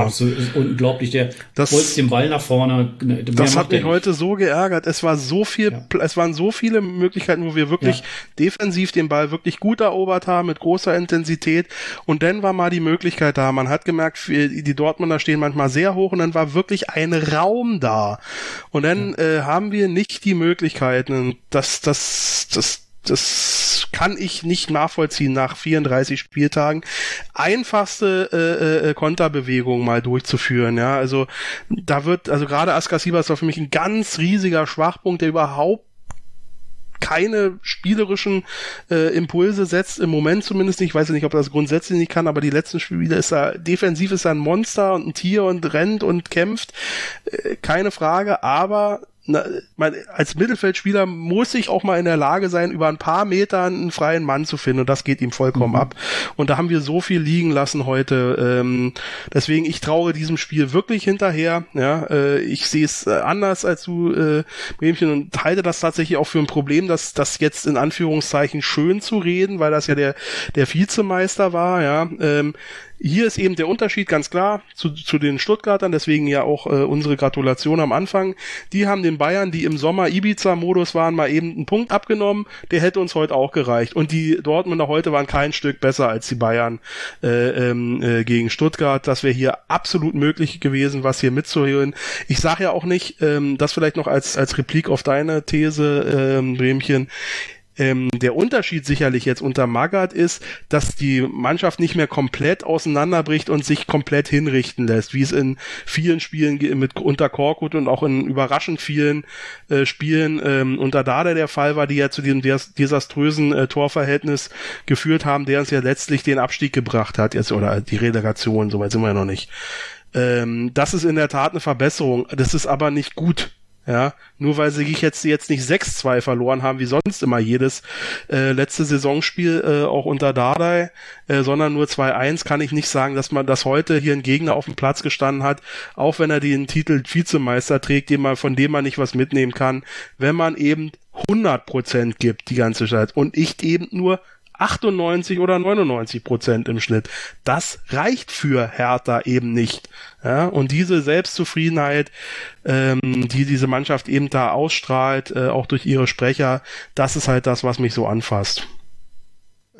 Absolut, ist unglaublich. Der das, bolzt den Ball nach vorne. Das hat mich heute so geärgert. Es war so viel, ja. es waren so viele Möglichkeiten, wo wir wirklich ja. defensiv den Ball wirklich gut erobert haben, mit großer Intensität. Und dann war mal die Möglichkeit da. Man hat gemerkt, die Dortmunder stehen manchmal sehr hoch und dann war wirklich ein Raum da. Und dann äh, haben wir nicht die Möglichkeiten. Das, das, das, das kann ich nicht nachvollziehen nach 34 Spieltagen. Einfachste äh, äh, Konterbewegung mal durchzuführen, ja. Also da wird, also gerade Askasiba ist für mich ein ganz riesiger Schwachpunkt, der überhaupt keine spielerischen äh, Impulse setzt, im Moment zumindest nicht. Ich weiß ja nicht, ob das grundsätzlich nicht kann, aber die letzten Spiele ist er, defensiv ist er ein Monster und ein Tier und rennt und kämpft. Äh, keine Frage, aber na, man, als Mittelfeldspieler muss ich auch mal in der Lage sein, über ein paar Meter einen freien Mann zu finden und das geht ihm vollkommen mhm. ab. Und da haben wir so viel liegen lassen heute. Ähm, deswegen, ich traue diesem Spiel wirklich hinterher. Ja, äh, ich sehe es äh, anders als du, äh, Bremchen, und halte das tatsächlich auch für ein Problem, dass das jetzt in Anführungszeichen schön zu reden, weil das ja der, der Vizemeister war, ja. Ähm, hier ist eben der Unterschied ganz klar zu, zu den Stuttgartern, deswegen ja auch äh, unsere Gratulation am Anfang. Die haben den Bayern, die im Sommer Ibiza-Modus waren, mal eben einen Punkt abgenommen. Der hätte uns heute auch gereicht. Und die Dortmunder heute waren kein Stück besser als die Bayern äh, ähm, äh, gegen Stuttgart. Das wäre hier absolut möglich gewesen, was hier mitzuhören. Ich sage ja auch nicht, ähm, das vielleicht noch als, als Replik auf deine These, ähm, Bremchen ähm, der Unterschied sicherlich jetzt unter Magath ist, dass die Mannschaft nicht mehr komplett auseinanderbricht und sich komplett hinrichten lässt, wie es in vielen Spielen mit unter Korkut und auch in überraschend vielen äh, Spielen ähm, unter Dada der Fall war, die ja zu diesem desaströsen äh, Torverhältnis geführt haben, der uns ja letztlich den Abstieg gebracht hat, jetzt oder die Relegation, soweit sind wir ja noch nicht. Ähm, das ist in der Tat eine Verbesserung. Das ist aber nicht gut. Ja, nur weil sie jetzt, jetzt nicht 6-2 verloren haben, wie sonst immer jedes äh, letzte Saisonspiel, äh, auch unter Dardai, äh, sondern nur 2-1, kann ich nicht sagen, dass man das heute hier ein Gegner auf dem Platz gestanden hat, auch wenn er den Titel Vizemeister trägt, den man, von dem man nicht was mitnehmen kann, wenn man eben 100% gibt die ganze Zeit. Und ich eben nur 98 oder 99 Prozent im Schnitt. Das reicht für Hertha eben nicht. Ja, und diese Selbstzufriedenheit, ähm, die diese Mannschaft eben da ausstrahlt, äh, auch durch ihre Sprecher, das ist halt das, was mich so anfasst.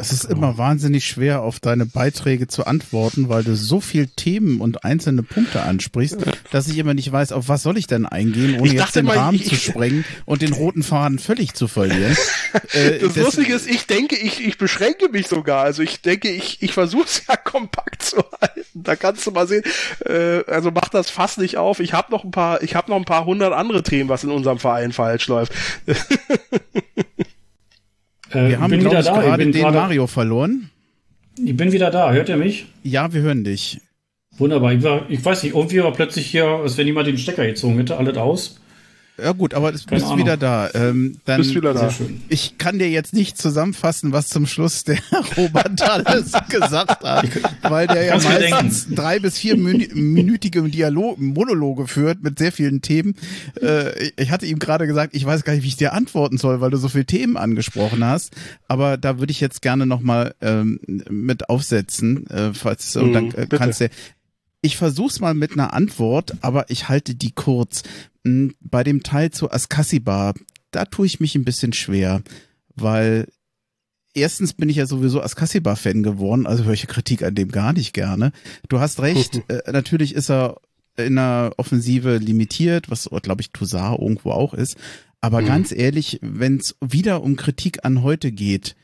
Es ist immer wahnsinnig schwer, auf deine Beiträge zu antworten, weil du so viel Themen und einzelne Punkte ansprichst, dass ich immer nicht weiß, auf was soll ich denn eingehen, ohne jetzt den mal, Rahmen zu sprengen und den roten Faden völlig zu verlieren. [LAUGHS] Äh, das Lustige ist, ich denke, ich, ich beschränke mich sogar. Also ich denke, ich, ich versuche es [LAUGHS] ja kompakt zu halten. Da kannst du mal sehen. Äh, also mach das fast nicht auf. Ich habe noch ein paar, ich habe noch ein paar hundert andere Themen, was in unserem Verein falsch läuft. [LAUGHS] Äh, wir haben, glaube ich, gerade den grade, Mario verloren. Ich bin wieder da. Hört ihr mich? Ja, wir hören dich. Wunderbar. Ich, war, ich weiß nicht, irgendwie war plötzlich hier, als wenn jemand den Stecker gezogen hätte, alles aus. Ja gut, aber du bist Ahnung. wieder da. Ähm, dann, bist wieder da. Ich kann dir jetzt nicht zusammenfassen, was zum Schluss der [LAUGHS] Robert alles gesagt hat, weil der ja meistens drei bis vier minütige Dialog Monologe führt mit sehr vielen Themen. Äh, ich hatte ihm gerade gesagt, ich weiß gar nicht, wie ich dir antworten soll, weil du so viele Themen angesprochen hast. Aber da würde ich jetzt gerne nochmal ähm, mit aufsetzen, äh, falls mm, und dann äh, kannst du ich versuch's mal mit einer Antwort, aber ich halte die kurz. Hm, bei dem Teil zu Askasiba, da tue ich mich ein bisschen schwer, weil erstens bin ich ja sowieso Askasiba-Fan geworden, also höre ich Kritik an dem gar nicht gerne. Du hast recht, [LAUGHS] äh, natürlich ist er in der Offensive limitiert, was, glaube ich, Toussaint irgendwo auch ist. Aber mhm. ganz ehrlich, wenn es wieder um Kritik an heute geht,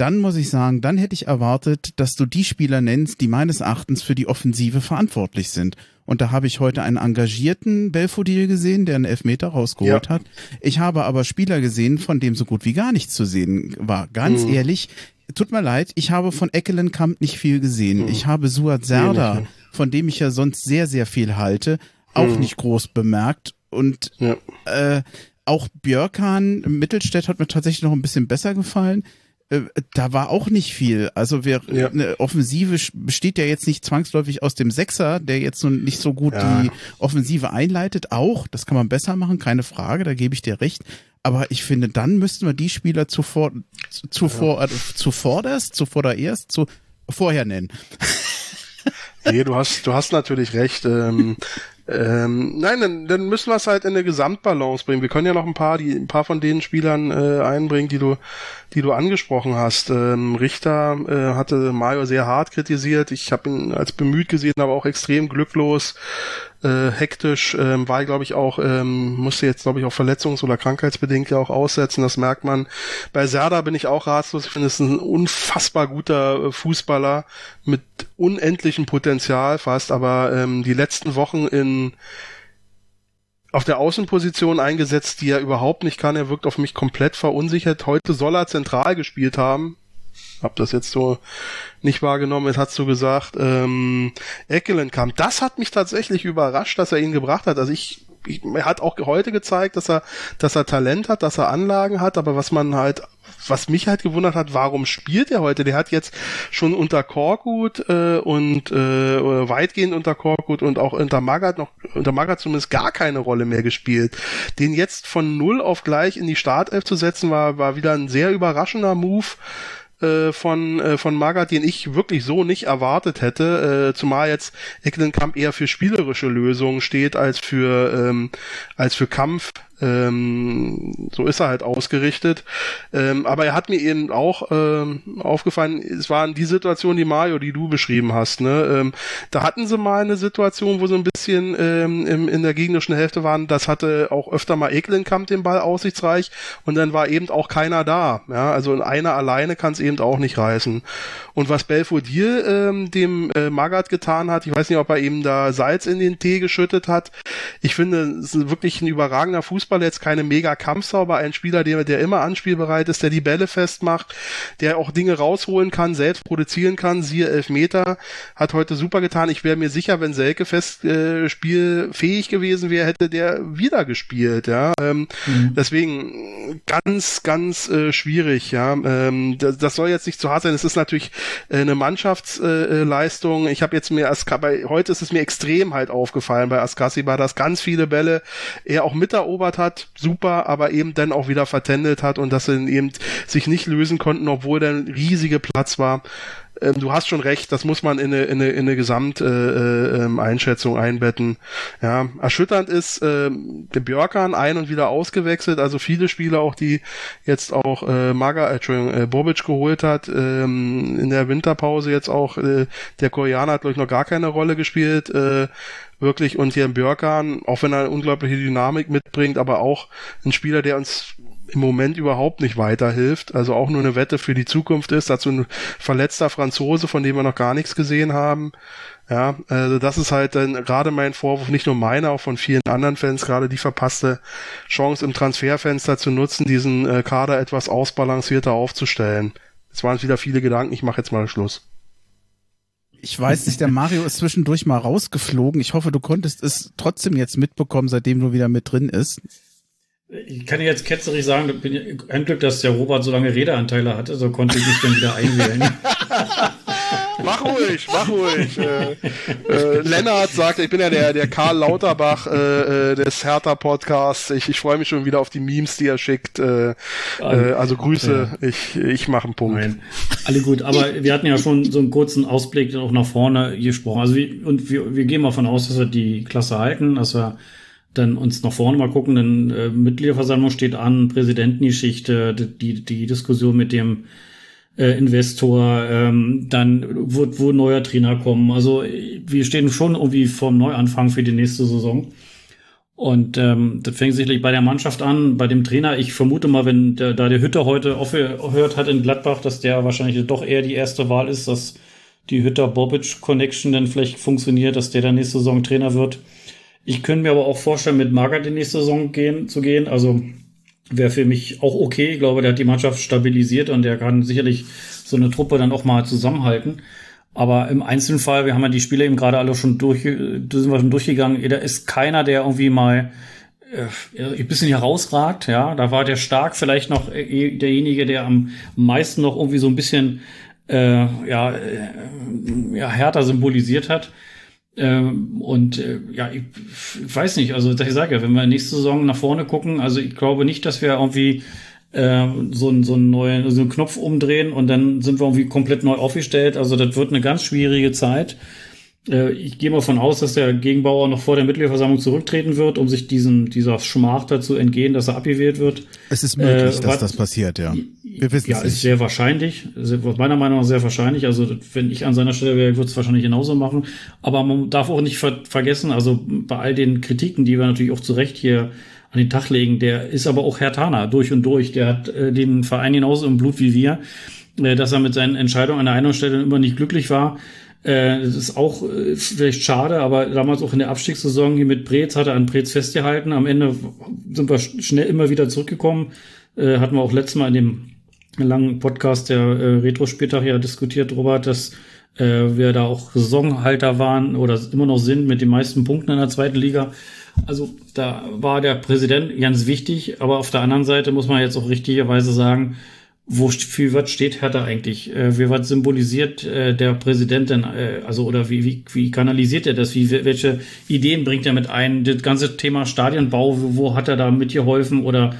dann muss ich sagen, dann hätte ich erwartet, dass du die Spieler nennst, die meines Erachtens für die Offensive verantwortlich sind. Und da habe ich heute einen engagierten Belfodil gesehen, der einen Elfmeter rausgeholt ja. hat. Ich habe aber Spieler gesehen, von dem so gut wie gar nichts zu sehen war. Ganz mhm. ehrlich, tut mir leid, ich habe von Eckelenkamp nicht viel gesehen. Mhm. Ich habe Suat Serda, von dem ich ja sonst sehr, sehr viel halte, auch mhm. nicht groß bemerkt. Und ja. äh, auch Björkan Mittelstädt hat mir tatsächlich noch ein bisschen besser gefallen. Äh, da war auch nicht viel. Also wir, ja. eine Offensive besteht ja jetzt nicht zwangsläufig aus dem Sechser, der jetzt nun nicht so gut ja. die Offensive einleitet. Auch, das kann man besser machen, keine Frage, da gebe ich dir recht. Aber ich finde, dann müssten wir die Spieler zuvor, zuvor, ja. äh, zuvorderst, zuvordererst, zu, vorher nennen. Nee, du hast, du hast natürlich recht. Ähm, [LAUGHS] ähm, nein, dann, dann müssen wir es halt in eine Gesamtbalance bringen. Wir können ja noch ein paar, die, ein paar von den Spielern äh, einbringen, die du, die du angesprochen hast. Ähm, Richter äh, hatte Mario sehr hart kritisiert. Ich habe ihn als bemüht gesehen, aber auch extrem glücklos äh, hektisch, ähm, war glaube ich auch, ähm, musste jetzt glaube ich auch verletzungs- oder krankheitsbedingt ja auch aussetzen, das merkt man. Bei Serda bin ich auch ratlos, ich finde es ein unfassbar guter äh, Fußballer mit unendlichem Potenzial fast, aber ähm, die letzten Wochen in auf der Außenposition eingesetzt, die er überhaupt nicht kann. Er wirkt auf mich komplett verunsichert. Heute soll er zentral gespielt haben hab das jetzt so nicht wahrgenommen. Jetzt hast du gesagt, ähm, Eckelenkamp. Das hat mich tatsächlich überrascht, dass er ihn gebracht hat. Also ich er hat auch heute gezeigt, dass er, dass er Talent hat, dass er Anlagen hat, aber was man halt was mich halt gewundert hat, warum spielt er heute? Der hat jetzt schon unter Korkut äh, und äh, weitgehend unter Korkut und auch unter Magath noch unter Magath zumindest gar keine Rolle mehr gespielt. Den jetzt von null auf gleich in die Startelf zu setzen, war war wieder ein sehr überraschender Move äh, von, äh, von Magath, den ich wirklich so nicht erwartet hätte, äh, zumal jetzt Ecklenkamp eher für spielerische Lösungen steht als für, ähm, als für Kampf ähm, so ist er halt ausgerichtet. Ähm, aber er hat mir eben auch ähm, aufgefallen, es waren die Situation, die Mario, die du beschrieben hast. Ne? Ähm, da hatten sie mal eine Situation, wo sie ein bisschen ähm, im, in der gegnerischen Hälfte waren. Das hatte auch öfter mal Eklenkamp den Ball aussichtsreich und dann war eben auch keiner da. Ja? Also einer alleine kann es eben auch nicht reißen. Und was Belfodil ähm, dem äh, Magath getan hat, ich weiß nicht, ob er eben da Salz in den Tee geschüttet hat. Ich finde, es ist wirklich ein überragender Fußballer, jetzt keine mega Kampfsau, aber ein Spieler, der, der immer anspielbereit ist, der die Bälle festmacht, der auch Dinge rausholen kann, selbst produzieren kann, siehe Elfmeter, hat heute super getan. Ich wäre mir sicher, wenn Selke fest äh, spielfähig gewesen wäre, hätte der wieder gespielt, ja. Ähm, mhm. Deswegen ganz, ganz äh, schwierig, ja. Ähm, das, das soll jetzt nicht zu hart sein. Es ist natürlich äh, eine Mannschaftsleistung. ich habe jetzt mir bei heute ist es mir extrem halt aufgefallen bei Askasiba, dass ganz viele Bälle er auch miterobert hat, super, aber eben dann auch wieder vertändelt hat und dass sie eben sich nicht lösen konnten, obwohl der riesige Platz war ähm, du hast schon recht, das muss man in eine, in eine, in eine Gesamteinschätzung äh, äh, einbetten. Ja, erschütternd ist äh, der Björkan ein und wieder ausgewechselt, also viele Spieler auch, die jetzt auch äh, Maga, äh, Entschuldigung, äh, Bobic geholt hat, ähm, in der Winterpause jetzt auch, äh, der Koreaner hat glaube ich noch gar keine Rolle gespielt, äh, wirklich und hier im Björkan, auch wenn er eine unglaubliche Dynamik mitbringt, aber auch ein Spieler, der uns im Moment überhaupt nicht weiterhilft. Also auch nur eine Wette für die Zukunft ist. Dazu ein verletzter Franzose, von dem wir noch gar nichts gesehen haben. Ja, also das ist halt dann gerade mein Vorwurf, nicht nur meiner, auch von vielen anderen Fans, gerade die verpasste Chance im Transferfenster zu nutzen, diesen äh, Kader etwas ausbalancierter aufzustellen. Es waren wieder viele Gedanken, ich mache jetzt mal Schluss. Ich weiß nicht, der Mario ist zwischendurch mal rausgeflogen. Ich hoffe, du konntest es trotzdem jetzt mitbekommen, seitdem du wieder mit drin ist. Ich kann jetzt ketzerig sagen, bin ein Glück, dass der Robert so lange Redeanteile hatte, so konnte ich mich dann wieder einwählen. [LAUGHS] mach ruhig, mach ruhig. Äh, äh, Lennart sagt, ich bin ja der, der Karl Lauterbach äh, äh des Hertha-Podcasts. Ich, ich freue mich schon wieder auf die Memes, die er schickt. Äh, äh, also Grüße, ja. ich, ich mache einen Punkt. Nein. Alle gut, aber wir hatten ja schon so einen kurzen Ausblick auch nach vorne gesprochen. Also wie, und wir, wir gehen mal von aus, dass wir die Klasse halten, dass wir dann uns nach vorne mal gucken, denn äh, Mitgliederversammlung steht an, Präsidentengeschichte, die, die Diskussion mit dem äh, Investor, ähm, dann wird wo neuer Trainer kommen. Also wir stehen schon irgendwie vorm Neuanfang für die nächste Saison. Und ähm, das fängt sicherlich bei der Mannschaft an, bei dem Trainer. Ich vermute mal, wenn der, da der Hütter heute aufgehört hat in Gladbach, dass der wahrscheinlich doch eher die erste Wahl ist, dass die Hütter-Bobic-Connection dann vielleicht funktioniert, dass der dann nächste Saison Trainer wird. Ich könnte mir aber auch vorstellen, mit Magath die nächste Saison gehen, zu gehen. Also wäre für mich auch okay. Ich glaube, der hat die Mannschaft stabilisiert und der kann sicherlich so eine Truppe dann auch mal zusammenhalten. Aber im Einzelfall, wir haben ja die Spiele eben gerade alle schon durch, sind wir schon durchgegangen. Da ist keiner, der irgendwie mal äh, ein bisschen herausragt. Ja, da war der Stark vielleicht noch äh, derjenige, der am meisten noch irgendwie so ein bisschen äh, ja, äh, ja härter symbolisiert hat. Ähm, und äh, ja, ich, ich weiß nicht, also ich sage ja, wenn wir nächste Saison nach vorne gucken, also ich glaube nicht, dass wir irgendwie äh, so, so einen neuen so einen Knopf umdrehen und dann sind wir irgendwie komplett neu aufgestellt. Also das wird eine ganz schwierige Zeit. Äh, ich gehe mal von aus, dass der Gegenbauer noch vor der Mitgliederversammlung zurücktreten wird, um sich diesen, dieser Schmach dazu entgehen, dass er abgewählt wird. Es ist möglich, äh, dass das passiert, ja. Wir wissen ja, es nicht. ist sehr wahrscheinlich, meiner Meinung nach sehr wahrscheinlich. Also wenn ich an seiner Stelle wäre, würde es wahrscheinlich genauso machen. Aber man darf auch nicht ver vergessen, also bei all den Kritiken, die wir natürlich auch zu Recht hier an den Tag legen, der ist aber auch Herr Tana durch und durch. Der hat äh, den Verein genauso im Blut wie wir, äh, dass er mit seinen Entscheidungen an der einen Stelle immer nicht glücklich war. Äh, das ist auch äh, vielleicht schade, aber damals auch in der Abstiegssaison hier mit Brez hat er an Brez festgehalten. Am Ende sind wir schnell immer wieder zurückgekommen. Äh, hatten wir auch letztes Mal in dem langen Podcast der äh, Retro-Spieltag ja diskutiert, Robert, dass äh, wir da auch Saisonhalter waren oder immer noch sind mit den meisten Punkten in der zweiten Liga. Also da war der Präsident ganz wichtig, aber auf der anderen Seite muss man jetzt auch richtigerweise sagen, wo für was steht Hertha eigentlich? Äh, wie was symbolisiert äh, der Präsident denn? Äh, also oder wie, wie, wie kanalisiert er das? Wie, welche Ideen bringt er mit ein? Das ganze Thema Stadionbau, wo, wo hat er da mitgeholfen oder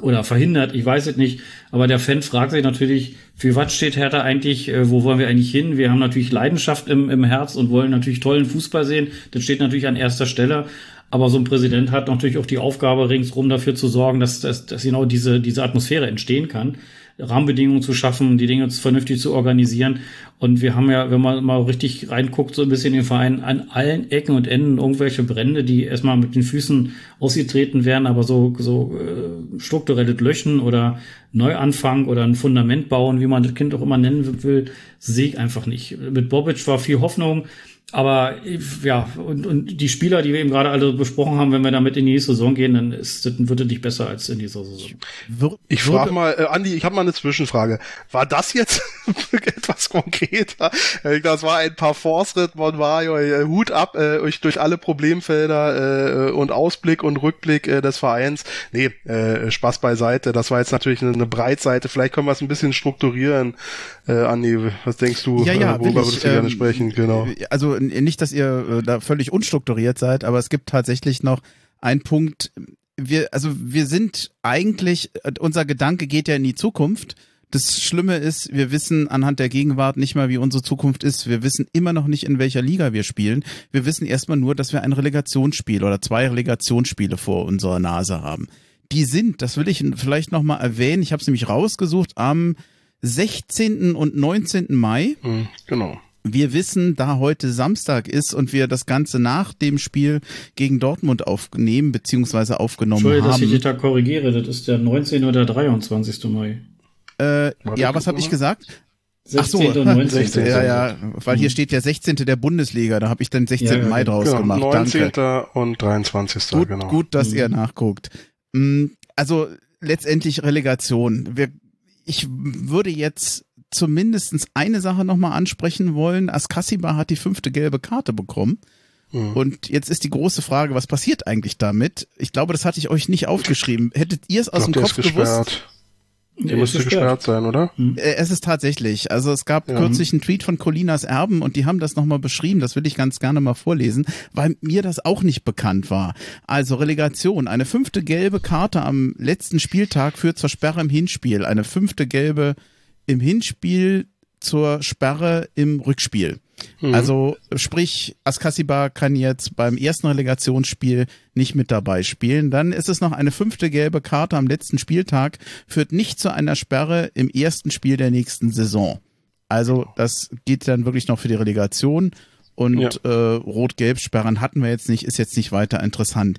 oder verhindert? Ich weiß es nicht. Aber der Fan fragt sich natürlich, für was steht Hertha eigentlich? Äh, wo wollen wir eigentlich hin? Wir haben natürlich Leidenschaft im, im Herz und wollen natürlich tollen Fußball sehen. Das steht natürlich an erster Stelle. Aber so ein Präsident hat natürlich auch die Aufgabe, ringsrum dafür zu sorgen, dass, dass, dass genau diese, diese Atmosphäre entstehen kann. Rahmenbedingungen zu schaffen, die Dinge vernünftig zu organisieren. Und wir haben ja, wenn man mal richtig reinguckt, so ein bisschen den Verein an allen Ecken und Enden irgendwelche Brände, die erstmal mit den Füßen ausgetreten werden, aber so, so äh, strukturelles Löschen oder Neuanfang oder ein Fundament bauen, wie man das Kind auch immer nennen will, sehe ich einfach nicht. Mit Bobic war viel Hoffnung. Aber ja, und, und die Spieler, die wir eben gerade alle besprochen haben, wenn wir damit in die nächste Saison gehen, dann ist, das wird es nicht besser als in dieser Saison. Ich frage mal, äh, Andi, ich habe mal eine Zwischenfrage. War das jetzt [LAUGHS] etwas konkreter? Äh, das war ein paar Force-Ritt, man war äh, Hut ab äh, euch durch alle Problemfelder äh, und Ausblick und Rückblick äh, des Vereins. Nee, äh, Spaß beiseite. Das war jetzt natürlich eine, eine Breitseite. Vielleicht können wir es ein bisschen strukturieren. Äh, Andi, was denkst du? Ja, ja, äh, worüber ich, würdest du ähm, gerne sprechen? Genau. Also nicht, dass ihr äh, da völlig unstrukturiert seid, aber es gibt tatsächlich noch einen Punkt. Wir, also wir sind eigentlich, unser Gedanke geht ja in die Zukunft. Das Schlimme ist, wir wissen anhand der Gegenwart nicht mal, wie unsere Zukunft ist. Wir wissen immer noch nicht, in welcher Liga wir spielen. Wir wissen erstmal nur, dass wir ein Relegationsspiel oder zwei Relegationsspiele vor unserer Nase haben. Die sind, das will ich vielleicht nochmal erwähnen, ich habe es nämlich rausgesucht, am 16. und 19. Mai. Hm, genau wir wissen, da heute Samstag ist und wir das Ganze nach dem Spiel gegen Dortmund aufnehmen bzw. aufgenommen Entschuldigung, haben. dass ich dich da korrigiere, das ist der 19. oder 23. Mai. Äh, ja, was habe ich gesagt? 16. Ach so, und 19. 16. [LAUGHS] Ja, ja, weil hier steht ja 16. der Bundesliga, da habe ich dann 16. Ja, Mai draus genau, gemacht. 19. Danke. und 23. Gut, genau. gut dass mhm. ihr nachguckt. Mm, also letztendlich Relegation. Wir, ich würde jetzt zumindest eine Sache nochmal ansprechen wollen. Askasiba hat die fünfte gelbe Karte bekommen. Mhm. Und jetzt ist die große Frage, was passiert eigentlich damit? Ich glaube, das hatte ich euch nicht aufgeschrieben. Hättet ihr es aus dem Kopf gewusst? Der müsste gesperrt sein, oder? Hm. Äh, es ist tatsächlich. Also es gab ja. kürzlich einen Tweet von Colinas Erben und die haben das nochmal beschrieben. Das will ich ganz gerne mal vorlesen, weil mir das auch nicht bekannt war. Also Relegation. Eine fünfte gelbe Karte am letzten Spieltag führt zur Sperre im Hinspiel. Eine fünfte gelbe im Hinspiel zur Sperre im Rückspiel. Mhm. Also sprich, Askasiba kann jetzt beim ersten Relegationsspiel nicht mit dabei spielen. Dann ist es noch eine fünfte gelbe Karte am letzten Spieltag, führt nicht zu einer Sperre im ersten Spiel der nächsten Saison. Also das geht dann wirklich noch für die Relegation. Und ja. äh, Rot-Gelb-Sperren hatten wir jetzt nicht, ist jetzt nicht weiter interessant.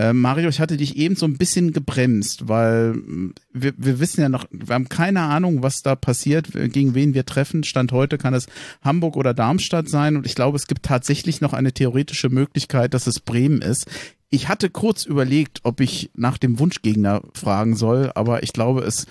Äh, Mario, ich hatte dich eben so ein bisschen gebremst, weil mm, wir, wir wissen ja noch, wir haben keine Ahnung, was da passiert, gegen wen wir treffen. Stand heute kann es Hamburg oder Darmstadt sein und ich glaube, es gibt tatsächlich noch eine theoretische Möglichkeit, dass es Bremen ist. Ich hatte kurz überlegt, ob ich nach dem Wunschgegner fragen soll, aber ich glaube, es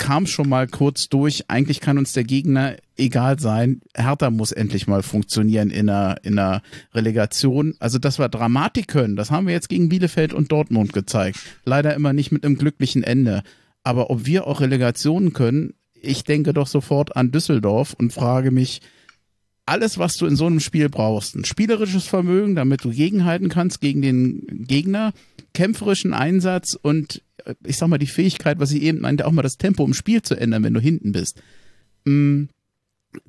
kam schon mal kurz durch. Eigentlich kann uns der Gegner egal sein. Hertha muss endlich mal funktionieren in einer, in einer Relegation. Also, dass wir Dramatik können, das haben wir jetzt gegen Bielefeld und Dortmund gezeigt. Leider immer nicht mit einem glücklichen Ende. Aber ob wir auch Relegationen können, ich denke doch sofort an Düsseldorf und frage mich, alles, was du in so einem Spiel brauchst, ein spielerisches Vermögen, damit du gegenhalten kannst gegen den Gegner, kämpferischen Einsatz und ich sag mal, die Fähigkeit, was ich eben meinte, auch mal das Tempo im Spiel zu ändern, wenn du hinten bist. Mm,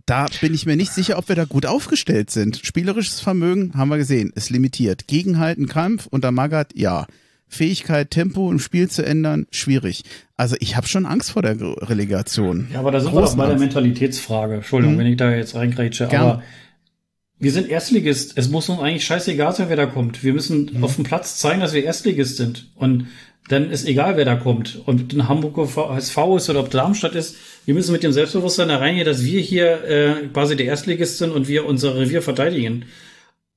da bin ich mir nicht sicher, ob wir da gut aufgestellt sind. Spielerisches Vermögen haben wir gesehen, ist limitiert. Gegenhalten, Kampf unter Magath, ja. Fähigkeit, Tempo im Spiel zu ändern, schwierig. Also ich habe schon Angst vor der Relegation. Ja, aber da sind wir doch bei der Mentalitätsfrage. Entschuldigung, hm. wenn ich da jetzt reingrätsche. Gern. Aber wir sind Erstligist. Es muss uns eigentlich scheißegal sein, wer da kommt. Wir müssen hm. auf dem Platz zeigen, dass wir Erstligist sind. Und dann ist egal, wer da kommt. Und in Hamburger SV ist oder ob Darmstadt ist, wir müssen mit dem Selbstbewusstsein da reingehen, dass wir hier äh, quasi der Erstligist sind und wir unser Revier verteidigen.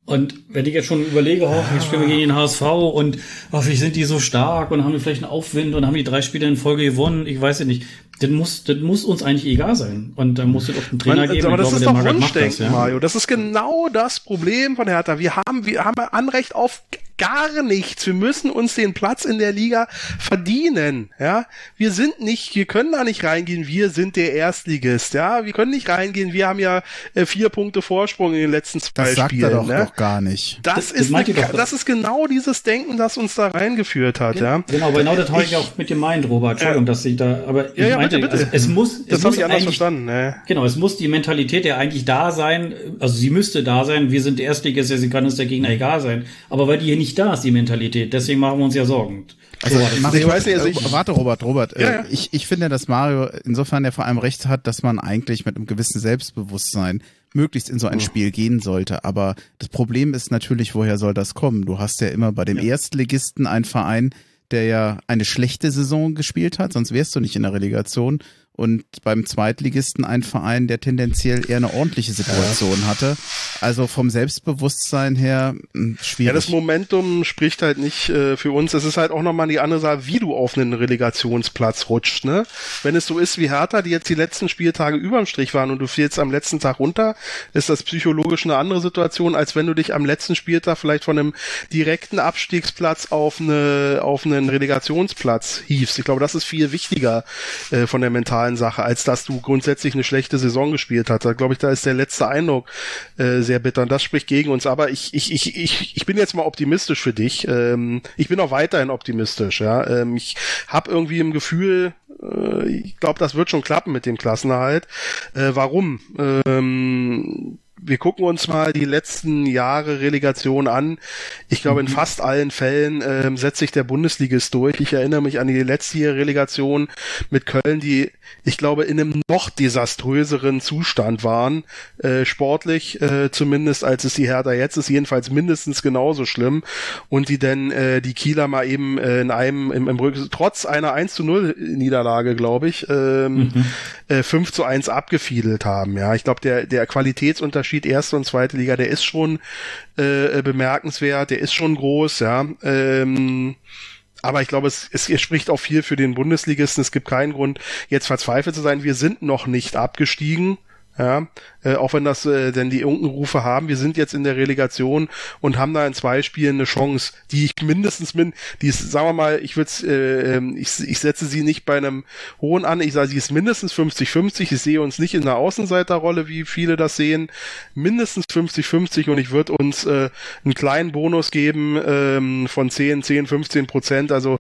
Und wenn ich jetzt schon überlege, oh, jetzt spielen wir gegen den HSV und oh, wie sind die so stark und haben die vielleicht einen Aufwind und haben die drei Spiele in Folge gewonnen, ich weiß ja nicht. Das muss, das muss uns eigentlich egal sein. Und da muss es auch einen Trainer Man, geben. Aber das glaube, ist doch Wunschdenken, das, ja. Mario. Das ist genau das Problem von Hertha. Wir haben, wir haben Anrecht auf gar nichts. Wir müssen uns den Platz in der Liga verdienen. Ja, wir sind nicht, wir können da nicht reingehen. Wir sind der Erstligist. Ja, wir können nicht reingehen. Wir haben ja äh, vier Punkte Vorsprung in den letzten zwei das sagt Spielen. Er doch, ne? doch gar nicht. Das, das ist, eine, doch, das ist genau dieses Denken, das uns da reingeführt hat. Genau, ja. genau, genau das habe ich auch mit dem meint, Robert. Entschuldigung, dass ich da, aber ja, ich ja, meinte, bitte, bitte. Also, es muss, das habe ich anders verstanden. Ne? Genau, es muss die Mentalität ja eigentlich da sein. Also sie müsste da sein. Wir sind Erstligist, deswegen kann uns der Gegner egal sein. Aber weil die hier nicht da ist, die Mentalität, deswegen machen wir uns ja Sorgen. Also, so, Mario, ich weiß nicht, also ich, warte, Robert, Robert. Ja, äh, ja. Ich, ich finde, dass Mario insofern ja vor allem recht hat, dass man eigentlich mit einem gewissen Selbstbewusstsein möglichst in so ein Spiel gehen sollte. Aber das Problem ist natürlich, woher soll das kommen? Du hast ja immer bei dem Erstligisten einen Verein, der ja eine schlechte Saison gespielt hat, sonst wärst du nicht in der Relegation. Und beim Zweitligisten ein Verein, der tendenziell eher eine ordentliche Situation ja. hatte. Also vom Selbstbewusstsein her schwierig. Ja, das Momentum spricht halt nicht äh, für uns. Es ist halt auch nochmal die andere Sache, wie du auf einen Relegationsplatz rutscht. Ne? Wenn es so ist wie Hertha, die jetzt die letzten Spieltage überm Strich waren und du fällst am letzten Tag runter, ist das psychologisch eine andere Situation, als wenn du dich am letzten Spieltag vielleicht von einem direkten Abstiegsplatz auf, eine, auf einen Relegationsplatz hiefst. Ich glaube, das ist viel wichtiger äh, von der mentalen Sache, als dass du grundsätzlich eine schlechte Saison gespielt hast. Da glaube ich, da ist der letzte Eindruck äh, sehr bitter und das spricht gegen uns. Aber ich, ich, ich, ich, ich bin jetzt mal optimistisch für dich. Ähm, ich bin auch weiterhin optimistisch. Ja, ähm, ich habe irgendwie im Gefühl, äh, ich glaube, das wird schon klappen mit dem Klassenerhalt. Äh, warum? Ähm, wir gucken uns mal die letzten Jahre Relegation an. Ich glaube, in fast allen Fällen ähm, setzt sich der Bundesligist durch. Ich erinnere mich an die letztjährige Relegation mit Köln, die, ich glaube, in einem noch desaströseren Zustand waren, äh, sportlich äh, zumindest, als es die Hertha jetzt ist, jedenfalls mindestens genauso schlimm. Und die denn äh, die Kieler mal eben äh, in einem, im, im Rücken, trotz einer 1 zu 0 Niederlage, glaube ich, ähm, mhm. äh, 5 zu 1 abgefiedelt haben. Ja, ich glaube, der, der Qualitätsunterschied erste und zweite Liga, der ist schon äh, bemerkenswert, der ist schon groß, ja. Ähm, aber ich glaube, es, es, es spricht auch viel für den Bundesligisten. Es gibt keinen Grund, jetzt verzweifelt zu sein. Wir sind noch nicht abgestiegen. Ja, äh, auch wenn das äh, denn die Unkenrufe haben, wir sind jetzt in der Relegation und haben da in zwei Spielen eine Chance, die ich mindestens min, die ist, sagen wir mal, ich würde äh, ich, ich setze sie nicht bei einem hohen an, ich sage, sie ist mindestens 50-50, ich sehe uns nicht in einer Außenseiterrolle, wie viele das sehen, mindestens 50-50 und ich würde uns äh, einen kleinen Bonus geben ähm, von 10, 10, 15 Prozent, also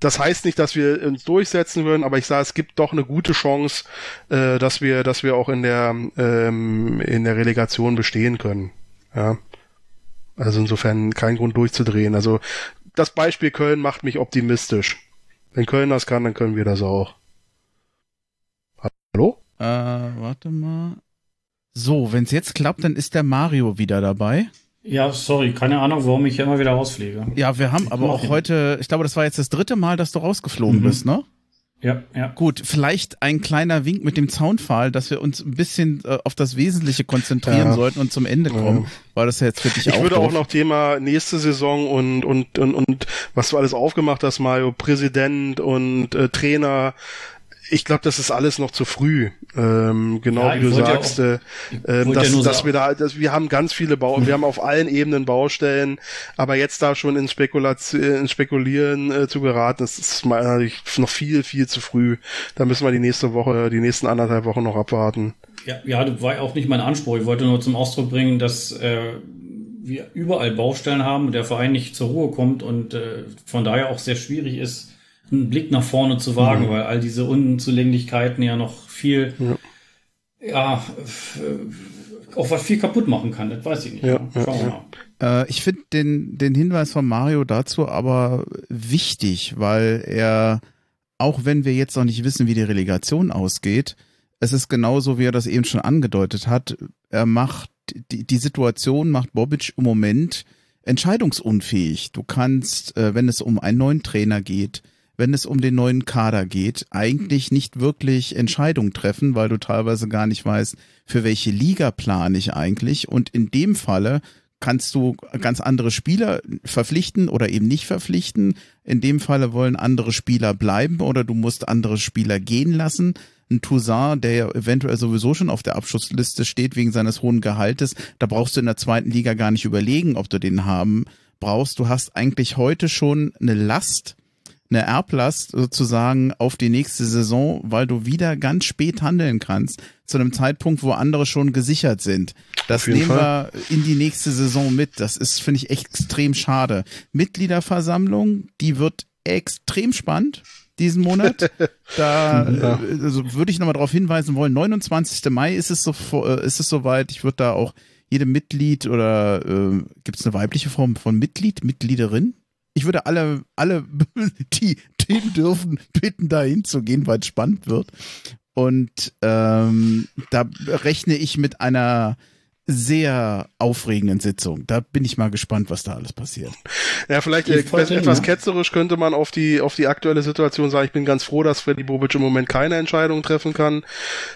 das heißt nicht, dass wir uns durchsetzen würden, aber ich sage, es gibt doch eine gute Chance, äh, dass wir, dass wir auch in der ähm, in der Relegation bestehen können. Ja. Also insofern kein Grund durchzudrehen. Also das Beispiel Köln macht mich optimistisch. Wenn Köln das kann, dann können wir das auch. Hallo? Äh, warte mal. So, wenn es jetzt klappt, dann ist der Mario wieder dabei. Ja, sorry, keine Ahnung, warum ich immer wieder rausfliege. Ja, wir haben aber auch hin. heute, ich glaube, das war jetzt das dritte Mal, dass du rausgeflogen mhm. bist, ne? Ja, ja. Gut, vielleicht ein kleiner Wink mit dem Zaunpfahl, dass wir uns ein bisschen äh, auf das Wesentliche konzentrieren ja. sollten und zum Ende kommen, ja. weil das ja jetzt für dich ich auch. Ich würde doof. auch noch Thema nächste Saison und, und, und, und was du alles aufgemacht hast, Mario, Präsident und äh, Trainer, ich glaube, das ist alles noch zu früh. Ähm, genau ja, wie du sagst, ja auch, äh, dass, ja dass wir da, dass wir haben ganz viele Bau, wir haben auf allen Ebenen Baustellen, aber jetzt da schon ins, Spekulation, ins Spekulieren äh, zu geraten, das ist meiner noch viel, viel zu früh. Da müssen wir die nächste Woche, die nächsten anderthalb Wochen noch abwarten. Ja, ja, das war auch nicht mein Anspruch. Ich wollte nur zum Ausdruck bringen, dass äh, wir überall Baustellen haben und der Verein nicht zur Ruhe kommt und äh, von daher auch sehr schwierig ist, einen Blick nach vorne zu wagen, mhm. weil all diese Unzulänglichkeiten ja noch viel, ja, ja auch was viel kaputt machen kann. Das weiß ich nicht. Ja, Schauen wir mal. Äh, ich finde den, den Hinweis von Mario dazu aber wichtig, weil er, auch wenn wir jetzt noch nicht wissen, wie die Relegation ausgeht, es ist genauso, wie er das eben schon angedeutet hat. Er macht, die, die Situation macht Bobic im Moment entscheidungsunfähig. Du kannst, äh, wenn es um einen neuen Trainer geht, wenn es um den neuen Kader geht, eigentlich nicht wirklich Entscheidungen treffen, weil du teilweise gar nicht weißt, für welche Liga plane ich eigentlich. Und in dem Falle kannst du ganz andere Spieler verpflichten oder eben nicht verpflichten. In dem Falle wollen andere Spieler bleiben oder du musst andere Spieler gehen lassen. Ein Toussaint, der ja eventuell sowieso schon auf der Abschussliste steht wegen seines hohen Gehaltes, da brauchst du in der zweiten Liga gar nicht überlegen, ob du den haben brauchst. Du hast eigentlich heute schon eine Last, eine Erblast sozusagen auf die nächste Saison, weil du wieder ganz spät handeln kannst, zu einem Zeitpunkt, wo andere schon gesichert sind. Das nehmen Fall. wir in die nächste Saison mit. Das ist, finde ich, extrem schade. Mitgliederversammlung, die wird extrem spannend diesen Monat. [LAUGHS] Da ja. also würde ich nochmal darauf hinweisen wollen, 29. Mai ist es so äh, ist es soweit. Ich würde da auch jedem Mitglied oder äh, gibt es eine weibliche Form von Mitglied, Mitgliederin? Ich würde alle, alle, [LAUGHS] die Themen dürfen, bitten, da hinzugehen, weil es spannend wird. Und ähm, da rechne ich mit einer sehr aufregenden Sitzung. Da bin ich mal gespannt, was da alles passiert. Ja, vielleicht äh, etwas ja. ketzerisch könnte man auf die auf die aktuelle Situation sagen. Ich bin ganz froh, dass Freddy Bobic im Moment keine Entscheidung treffen kann.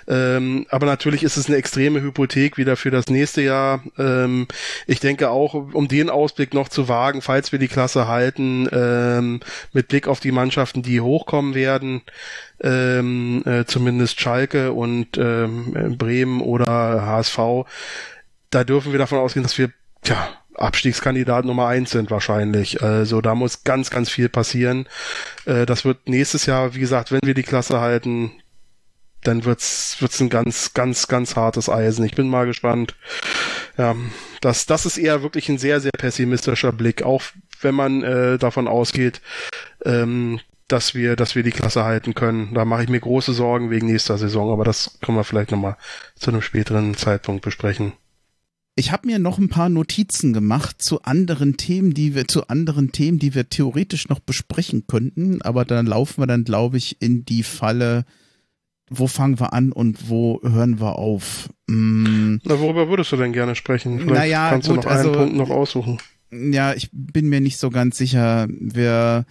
Ähm, aber natürlich ist es eine extreme Hypothek wieder für das nächste Jahr. Ähm, ich denke auch, um den Ausblick noch zu wagen, falls wir die Klasse halten, ähm, mit Blick auf die Mannschaften, die hochkommen werden, ähm, äh, zumindest Schalke und ähm, Bremen oder HSV, da dürfen wir davon ausgehen, dass wir tja, Abstiegskandidat Nummer eins sind wahrscheinlich. Also da muss ganz, ganz viel passieren. Äh, das wird nächstes Jahr, wie gesagt, wenn wir die Klasse halten, dann wird's wird's ein ganz, ganz, ganz hartes Eisen. Ich bin mal gespannt. Ja, das, das ist eher wirklich ein sehr, sehr pessimistischer Blick, auch wenn man äh, davon ausgeht, ähm, dass wir, dass wir die Klasse halten können. Da mache ich mir große Sorgen wegen nächster Saison, aber das können wir vielleicht nochmal zu einem späteren Zeitpunkt besprechen. Ich habe mir noch ein paar Notizen gemacht zu anderen Themen, die wir zu anderen Themen, die wir theoretisch noch besprechen könnten, aber dann laufen wir dann, glaube ich, in die Falle. Wo fangen wir an und wo hören wir auf? Hm. Na, worüber würdest du denn gerne sprechen? Vielleicht naja, kannst gut, du noch einen also, Punkt noch aussuchen. Ja, ich bin mir nicht so ganz sicher. Wir,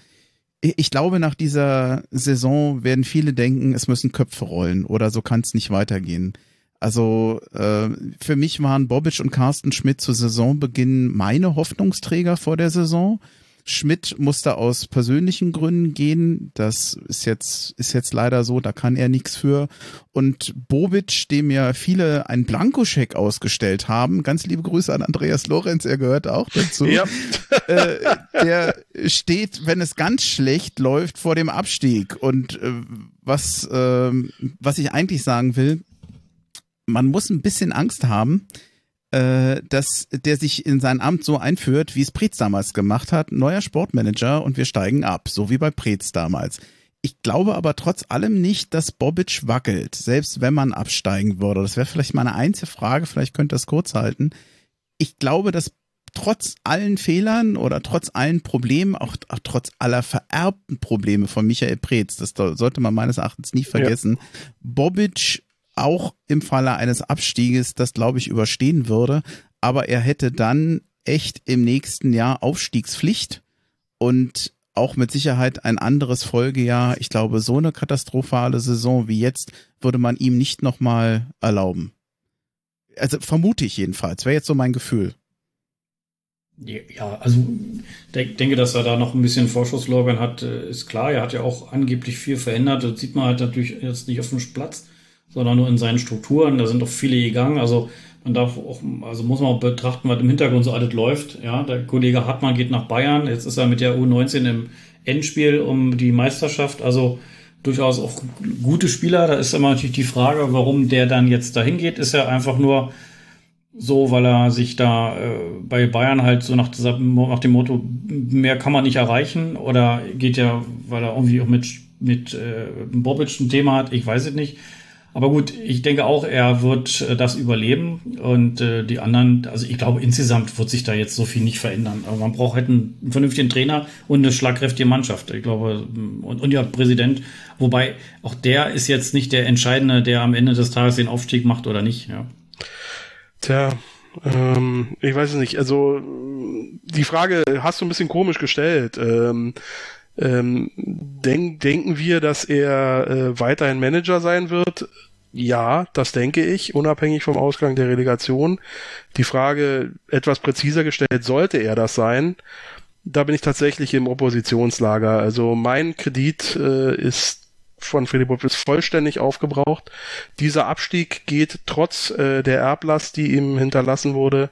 ich glaube, nach dieser Saison werden viele denken, es müssen Köpfe rollen oder so kann es nicht weitergehen. Also äh, für mich waren Bobic und Carsten Schmidt zu Saisonbeginn meine Hoffnungsträger vor der Saison. Schmidt musste aus persönlichen Gründen gehen. Das ist jetzt, ist jetzt leider so, da kann er nichts für. Und Bobic, dem ja viele einen Blankoscheck ausgestellt haben, ganz liebe Grüße an Andreas Lorenz, er gehört auch dazu. Ja. äh, der steht, wenn es ganz schlecht läuft, vor dem Abstieg. Und äh, was, äh, was ich eigentlich sagen will, man muss ein bisschen Angst haben, äh, dass der sich in sein Amt so einführt, wie es Preetz damals gemacht hat. Neuer Sportmanager und wir steigen ab, so wie bei Preetz damals. Ich glaube aber trotz allem nicht, dass Bobic wackelt, selbst wenn man absteigen würde. Das wäre vielleicht mal eine einzige Frage, vielleicht könnte das kurz halten. Ich glaube, dass trotz allen Fehlern oder trotz allen Problemen, auch, auch trotz aller vererbten Probleme von Michael Preetz, das sollte man meines Erachtens nie vergessen, ja. Bobic auch im Falle eines Abstieges das, glaube ich, überstehen würde. Aber er hätte dann echt im nächsten Jahr Aufstiegspflicht und auch mit Sicherheit ein anderes Folgejahr. Ich glaube, so eine katastrophale Saison wie jetzt würde man ihm nicht nochmal erlauben. Also vermute ich jedenfalls, wäre jetzt so mein Gefühl. Ja, also ich denke, dass er da noch ein bisschen Vorschusslorbeeren hat, äh, ist klar. Er hat ja auch angeblich viel verändert. Das sieht man halt natürlich jetzt nicht auf dem Platz sondern nur in seinen Strukturen. Da sind doch viele gegangen. Also man darf auch, also muss man auch betrachten, was im Hintergrund so alles läuft. Ja, der Kollege Hartmann geht nach Bayern. Jetzt ist er mit der U19 im Endspiel um die Meisterschaft. Also durchaus auch gute Spieler. Da ist immer natürlich die Frage, warum der dann jetzt dahin geht. Ist er einfach nur so, weil er sich da äh, bei Bayern halt so nach, nach dem Motto, mehr kann man nicht erreichen? Oder geht er, weil er irgendwie auch mit, mit äh, Bobic ein Thema hat? Ich weiß es nicht. Aber gut, ich denke auch, er wird äh, das überleben und äh, die anderen, also ich glaube, insgesamt wird sich da jetzt so viel nicht verändern. Aber man braucht halt einen, einen vernünftigen Trainer und eine schlagkräftige Mannschaft. Ich glaube, und, und ja, Präsident, wobei auch der ist jetzt nicht der Entscheidende, der am Ende des Tages den Aufstieg macht oder nicht. Ja. Tja, ähm, ich weiß es nicht. Also die Frage hast du ein bisschen komisch gestellt. Ähm, ähm, denk, denken wir, dass er äh, weiterhin Manager sein wird? Ja, das denke ich, unabhängig vom Ausgang der Relegation. Die Frage etwas präziser gestellt, sollte er das sein? Da bin ich tatsächlich im Oppositionslager. Also mein Kredit äh, ist von Freddy Bobbis vollständig aufgebraucht. Dieser Abstieg geht trotz äh, der Erblast, die ihm hinterlassen wurde,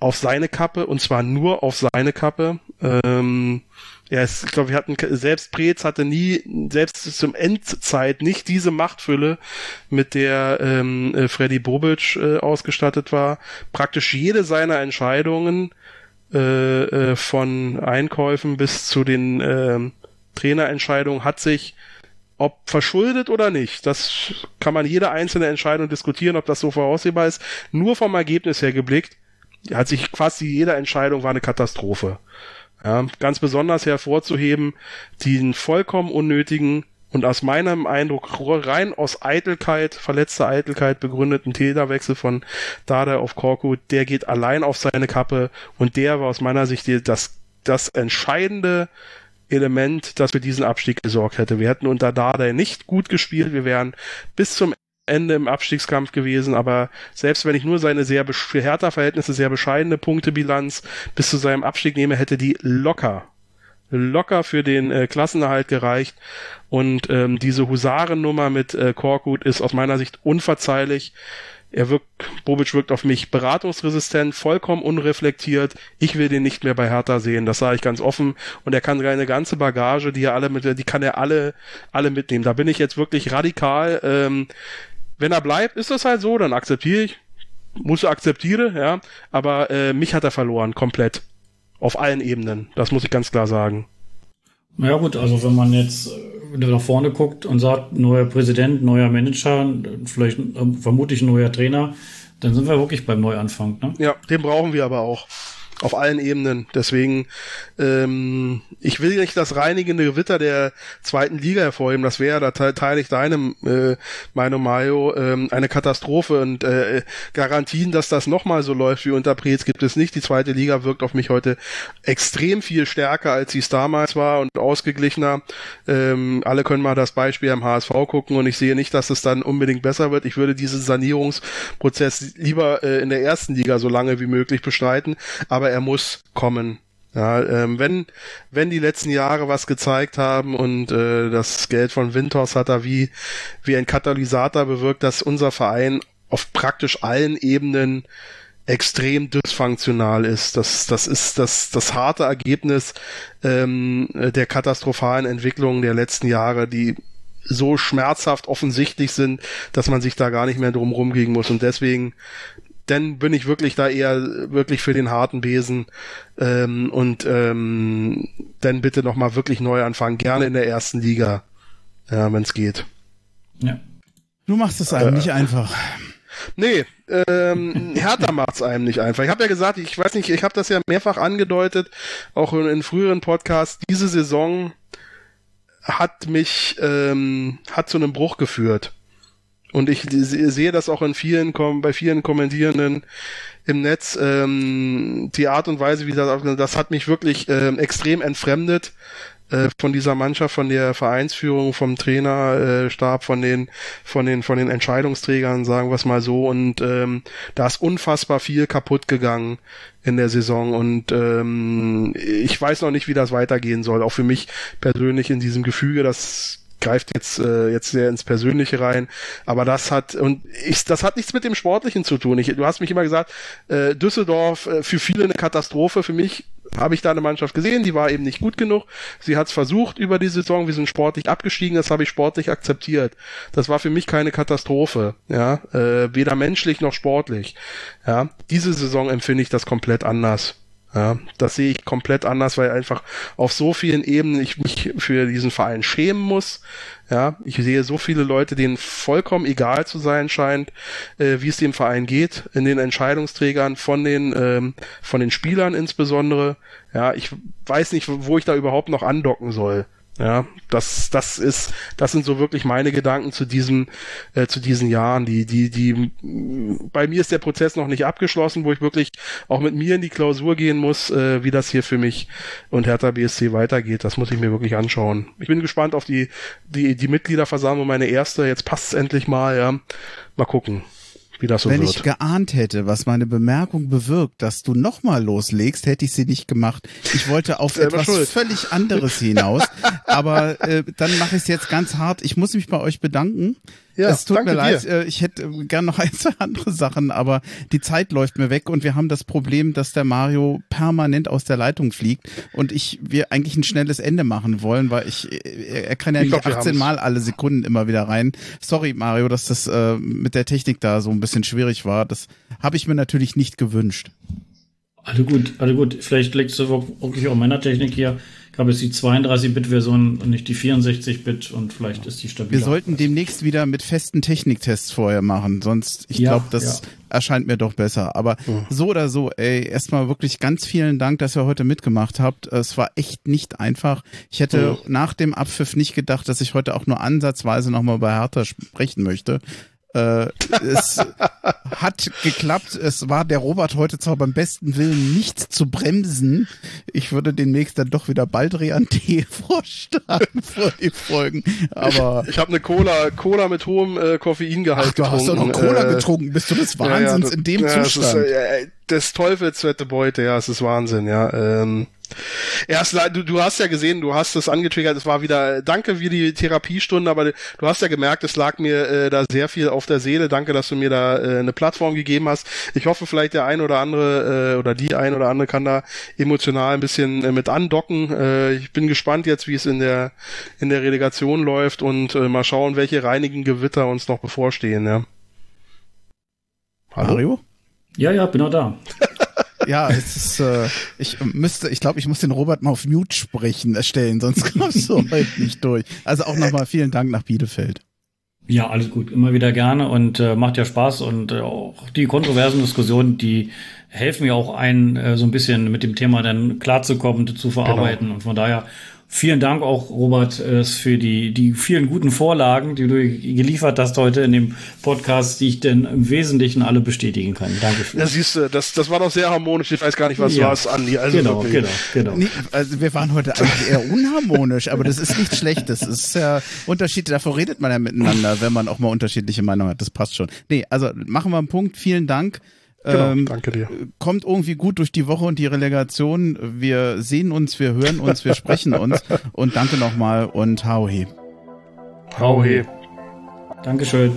auf seine Kappe und zwar nur auf seine Kappe. Ähm, ja, es, ich glaube, wir hatten selbst Preetz hatte nie, selbst zum Endzeit nicht diese Machtfülle, mit der ähm, äh, Freddy Bobic äh, ausgestattet war. Praktisch jede seiner Entscheidungen äh, äh, von Einkäufen bis zu den äh, Trainerentscheidungen hat sich ob verschuldet oder nicht, das kann man jede einzelne Entscheidung diskutieren, ob das so voraussehbar ist. Nur vom Ergebnis her geblickt, hat sich quasi jede Entscheidung war eine Katastrophe. Ja, ganz besonders hervorzuheben, den vollkommen unnötigen und aus meinem Eindruck rein aus Eitelkeit, verletzter Eitelkeit begründeten Täterwechsel von Dada auf Korku, der geht allein auf seine Kappe und der war aus meiner Sicht das, das entscheidende Element, das für diesen Abstieg gesorgt hätte. Wir hätten unter Dada nicht gut gespielt, wir wären bis zum Ende im Abstiegskampf gewesen, aber selbst wenn ich nur seine sehr für Hertha-Verhältnisse sehr bescheidene Punktebilanz bis zu seinem Abstieg nehme, hätte die locker locker für den äh, Klassenerhalt gereicht und ähm, diese Husarennummer mit äh, Korkut ist aus meiner Sicht unverzeihlich. Er wirkt, Bobic wirkt auf mich beratungsresistent, vollkommen unreflektiert. Ich will den nicht mehr bei Hertha sehen, das sage ich ganz offen. Und er kann seine ganze Bagage, die er alle mit, die kann er alle, alle mitnehmen. Da bin ich jetzt wirklich radikal. Ähm, wenn er bleibt, ist das halt so, dann akzeptiere ich. Muss akzeptiere, ja. Aber äh, mich hat er verloren, komplett. Auf allen Ebenen. Das muss ich ganz klar sagen. Ja gut, also wenn man jetzt nach vorne guckt und sagt, neuer Präsident, neuer Manager, vielleicht äh, vermutlich ein neuer Trainer, dann sind wir wirklich beim Neuanfang. Ne? Ja, den brauchen wir aber auch auf allen Ebenen. Deswegen, ähm, ich will nicht das reinigende Gewitter der zweiten Liga hervorheben. Das wäre, da teile ich deinem, äh, Meinung Mayo, ähm, eine Katastrophe und äh, Garantien, dass das nochmal so läuft wie unter Preetz gibt es nicht. Die zweite Liga wirkt auf mich heute extrem viel stärker, als sie es damals war und ausgeglichener. Ähm, alle können mal das Beispiel am HSV gucken und ich sehe nicht, dass es dann unbedingt besser wird. Ich würde diesen Sanierungsprozess lieber äh, in der ersten Liga so lange wie möglich bestreiten. Aber er muss kommen. Ja, ähm, wenn, wenn die letzten Jahre was gezeigt haben und äh, das Geld von Winters hat da wie, wie ein Katalysator bewirkt, dass unser Verein auf praktisch allen Ebenen extrem dysfunktional ist. Das, das ist das, das harte Ergebnis ähm, der katastrophalen Entwicklungen der letzten Jahre, die so schmerzhaft offensichtlich sind, dass man sich da gar nicht mehr drum rumgehen muss. Und deswegen dann bin ich wirklich da eher wirklich für den harten Besen ähm, und ähm, dann bitte nochmal wirklich neu anfangen, gerne in der ersten Liga, ja, wenn es geht. Ja. Du machst es einem äh, nicht einfach. Nee, ähm, [LAUGHS] Hertha macht's einem nicht einfach. Ich habe ja gesagt, ich weiß nicht, ich habe das ja mehrfach angedeutet, auch in, in früheren Podcasts, diese Saison hat mich, ähm, hat zu einem Bruch geführt. Und ich sehe das auch in vielen, bei vielen Kommentierenden im Netz, ähm, die Art und Weise, wie das, das hat mich wirklich ähm, extrem entfremdet äh, von dieser Mannschaft, von der Vereinsführung, vom Trainerstab, äh, von den, von den, von den Entscheidungsträgern, sagen wir es mal so. Und ähm, da ist unfassbar viel kaputt gegangen in der Saison und ähm, ich weiß noch nicht, wie das weitergehen soll. Auch für mich persönlich in diesem Gefüge, dass greift jetzt äh, jetzt sehr ins Persönliche rein, aber das hat und ich, das hat nichts mit dem Sportlichen zu tun. Ich, du hast mich immer gesagt, äh, Düsseldorf äh, für viele eine Katastrophe. Für mich habe ich da eine Mannschaft gesehen, die war eben nicht gut genug. Sie hat es versucht über die Saison, wir sind sportlich abgestiegen, das habe ich sportlich akzeptiert. Das war für mich keine Katastrophe, ja, äh, weder menschlich noch sportlich. Ja, diese Saison empfinde ich das komplett anders. Ja, das sehe ich komplett anders, weil einfach auf so vielen Ebenen ich mich für diesen Verein schämen muss. Ja, ich sehe so viele Leute, denen vollkommen egal zu sein scheint, äh, wie es dem Verein geht, in den Entscheidungsträgern, von den, ähm, von den Spielern insbesondere. Ja, ich weiß nicht, wo ich da überhaupt noch andocken soll. Ja, das, das ist, das sind so wirklich meine Gedanken zu diesem, äh, zu diesen Jahren. Die, die, die, bei mir ist der Prozess noch nicht abgeschlossen, wo ich wirklich auch mit mir in die Klausur gehen muss, äh, wie das hier für mich und Hertha BSC weitergeht. Das muss ich mir wirklich anschauen. Ich bin gespannt auf die, die, die Mitgliederversammlung, meine erste. Jetzt passt es endlich mal, ja. Mal gucken, wie das so Wenn wird. ich geahnt hätte, was meine Bemerkung bewirkt, dass du nochmal loslegst, hätte ich sie nicht gemacht. Ich wollte auf etwas schuld. völlig anderes hinaus. aber äh, dann mache ich es jetzt ganz hart. Ich muss mich bei euch bedanken. Ja, es tut mir leid, dir. äh, ich hätte äh, gern noch [LAUGHS] ein, zwei andere Sachen, aber die Zeit läuft mir weg und wir haben das Problem, dass der Mario permanent aus der Leitung fliegt und ich wir eigentlich ein schnelles Ende machen wollen, weil ich äh, er kann ja Ich nicht glaub, wir 18 haben's. Mal alle Sekunden immer wieder rein. Sorry Mario, dass das äh, mit der Technik da so ein bisschen schwierig war. Das habe ich mir natürlich nicht gewünscht. Alle gut, alle gut. Vielleicht liegt es wirklich auch meiner Technik hier. Ich habe jetzt die 32-Bit-Version und nicht die 64-Bit und vielleicht ist die stabiler. Wir sollten demnächst wieder mit festen Techniktests vorher machen, sonst, ich Ja, glaube, das ja. erscheint mir doch besser. Aber so oder so, ey, erstmal wirklich ganz vielen Dank, dass ihr heute mitgemacht habt. Es war echt nicht einfach. Ich hätte nach dem Abpfiff nicht gedacht, dass ich heute auch nur ansatzweise nochmal bei Hertha sprechen möchte. Äh, es hat geklappt. Es war der Robert heute zwar beim besten Willen nicht zu bremsen. Ich würde demnächst dann doch wieder Baldrian-Tee [LAUGHS] vorschlagen vor die Folgen. Aber Ich habe eine Cola, Cola mit hohem äh, Koffeingehalt Ach, du hast doch noch getrunken. Cola Äh, getrunken. Bist du des ja, ja, Wahnsinns das- in dem ja, Zustand? Das ist, äh, des Teufels fette Beute, ja, es ist Wahnsinn, ja. Ähm, le- du, du hast ja gesehen, du hast es angetriggert, es war wieder, danke wie die Therapiestunde, aber du hast ja gemerkt, es lag mir äh, da sehr viel auf der Seele. Danke, dass du mir da äh, eine Plattform gegeben hast. Ich hoffe, vielleicht der ein oder andere äh, oder die ein oder andere kann da emotional ein bisschen äh, mit andocken. Äh, ich bin gespannt jetzt, wie es in der in der Relegation läuft und äh, mal schauen, welche reinigen Gewitter uns noch bevorstehen, ja. Hallo? Mario? ja, ja, bin auch da. [LAUGHS] Ja, es ist, äh, ich müsste, ich glaube, ich muss den Robert mal auf Mute sprechen, erstellen, sonst [LAUGHS] kommst du heute nicht durch. Also auch nochmal vielen Dank nach Bielefeld. Ja, alles gut. Immer wieder gerne und äh, macht ja Spaß und äh, auch die kontroversen Diskussionen, die helfen ja auch ein, äh, so ein bisschen mit dem Thema dann klarzukommen, zu verarbeiten. Und von daher vielen Dank auch, Robert, äh, für die, die vielen guten Vorlagen, die du geliefert hast heute in dem Podcast, die ich denn im Wesentlichen alle bestätigen kann. Dankeschön. Ja, siehst du, das, das war doch sehr harmonisch. Ich weiß gar nicht, was Ja. du hast, Andi. Also genau, wirklich. genau, genau. Nee, also wir waren heute eigentlich eher unharmonisch, aber das ist nicht schlecht. Das ist ja Unterschied, davor redet man ja miteinander, wenn man auch mal unterschiedliche Meinungen hat. Das passt schon. Nee, also machen wir einen Punkt. Vielen Dank. Genau, Ähm, danke dir. kommt irgendwie gut durch die Woche und die Relegation. Wir sehen uns, wir hören uns, wir sprechen [LAUGHS] uns. Und danke nochmal und hau he. Hau he. Dankeschön.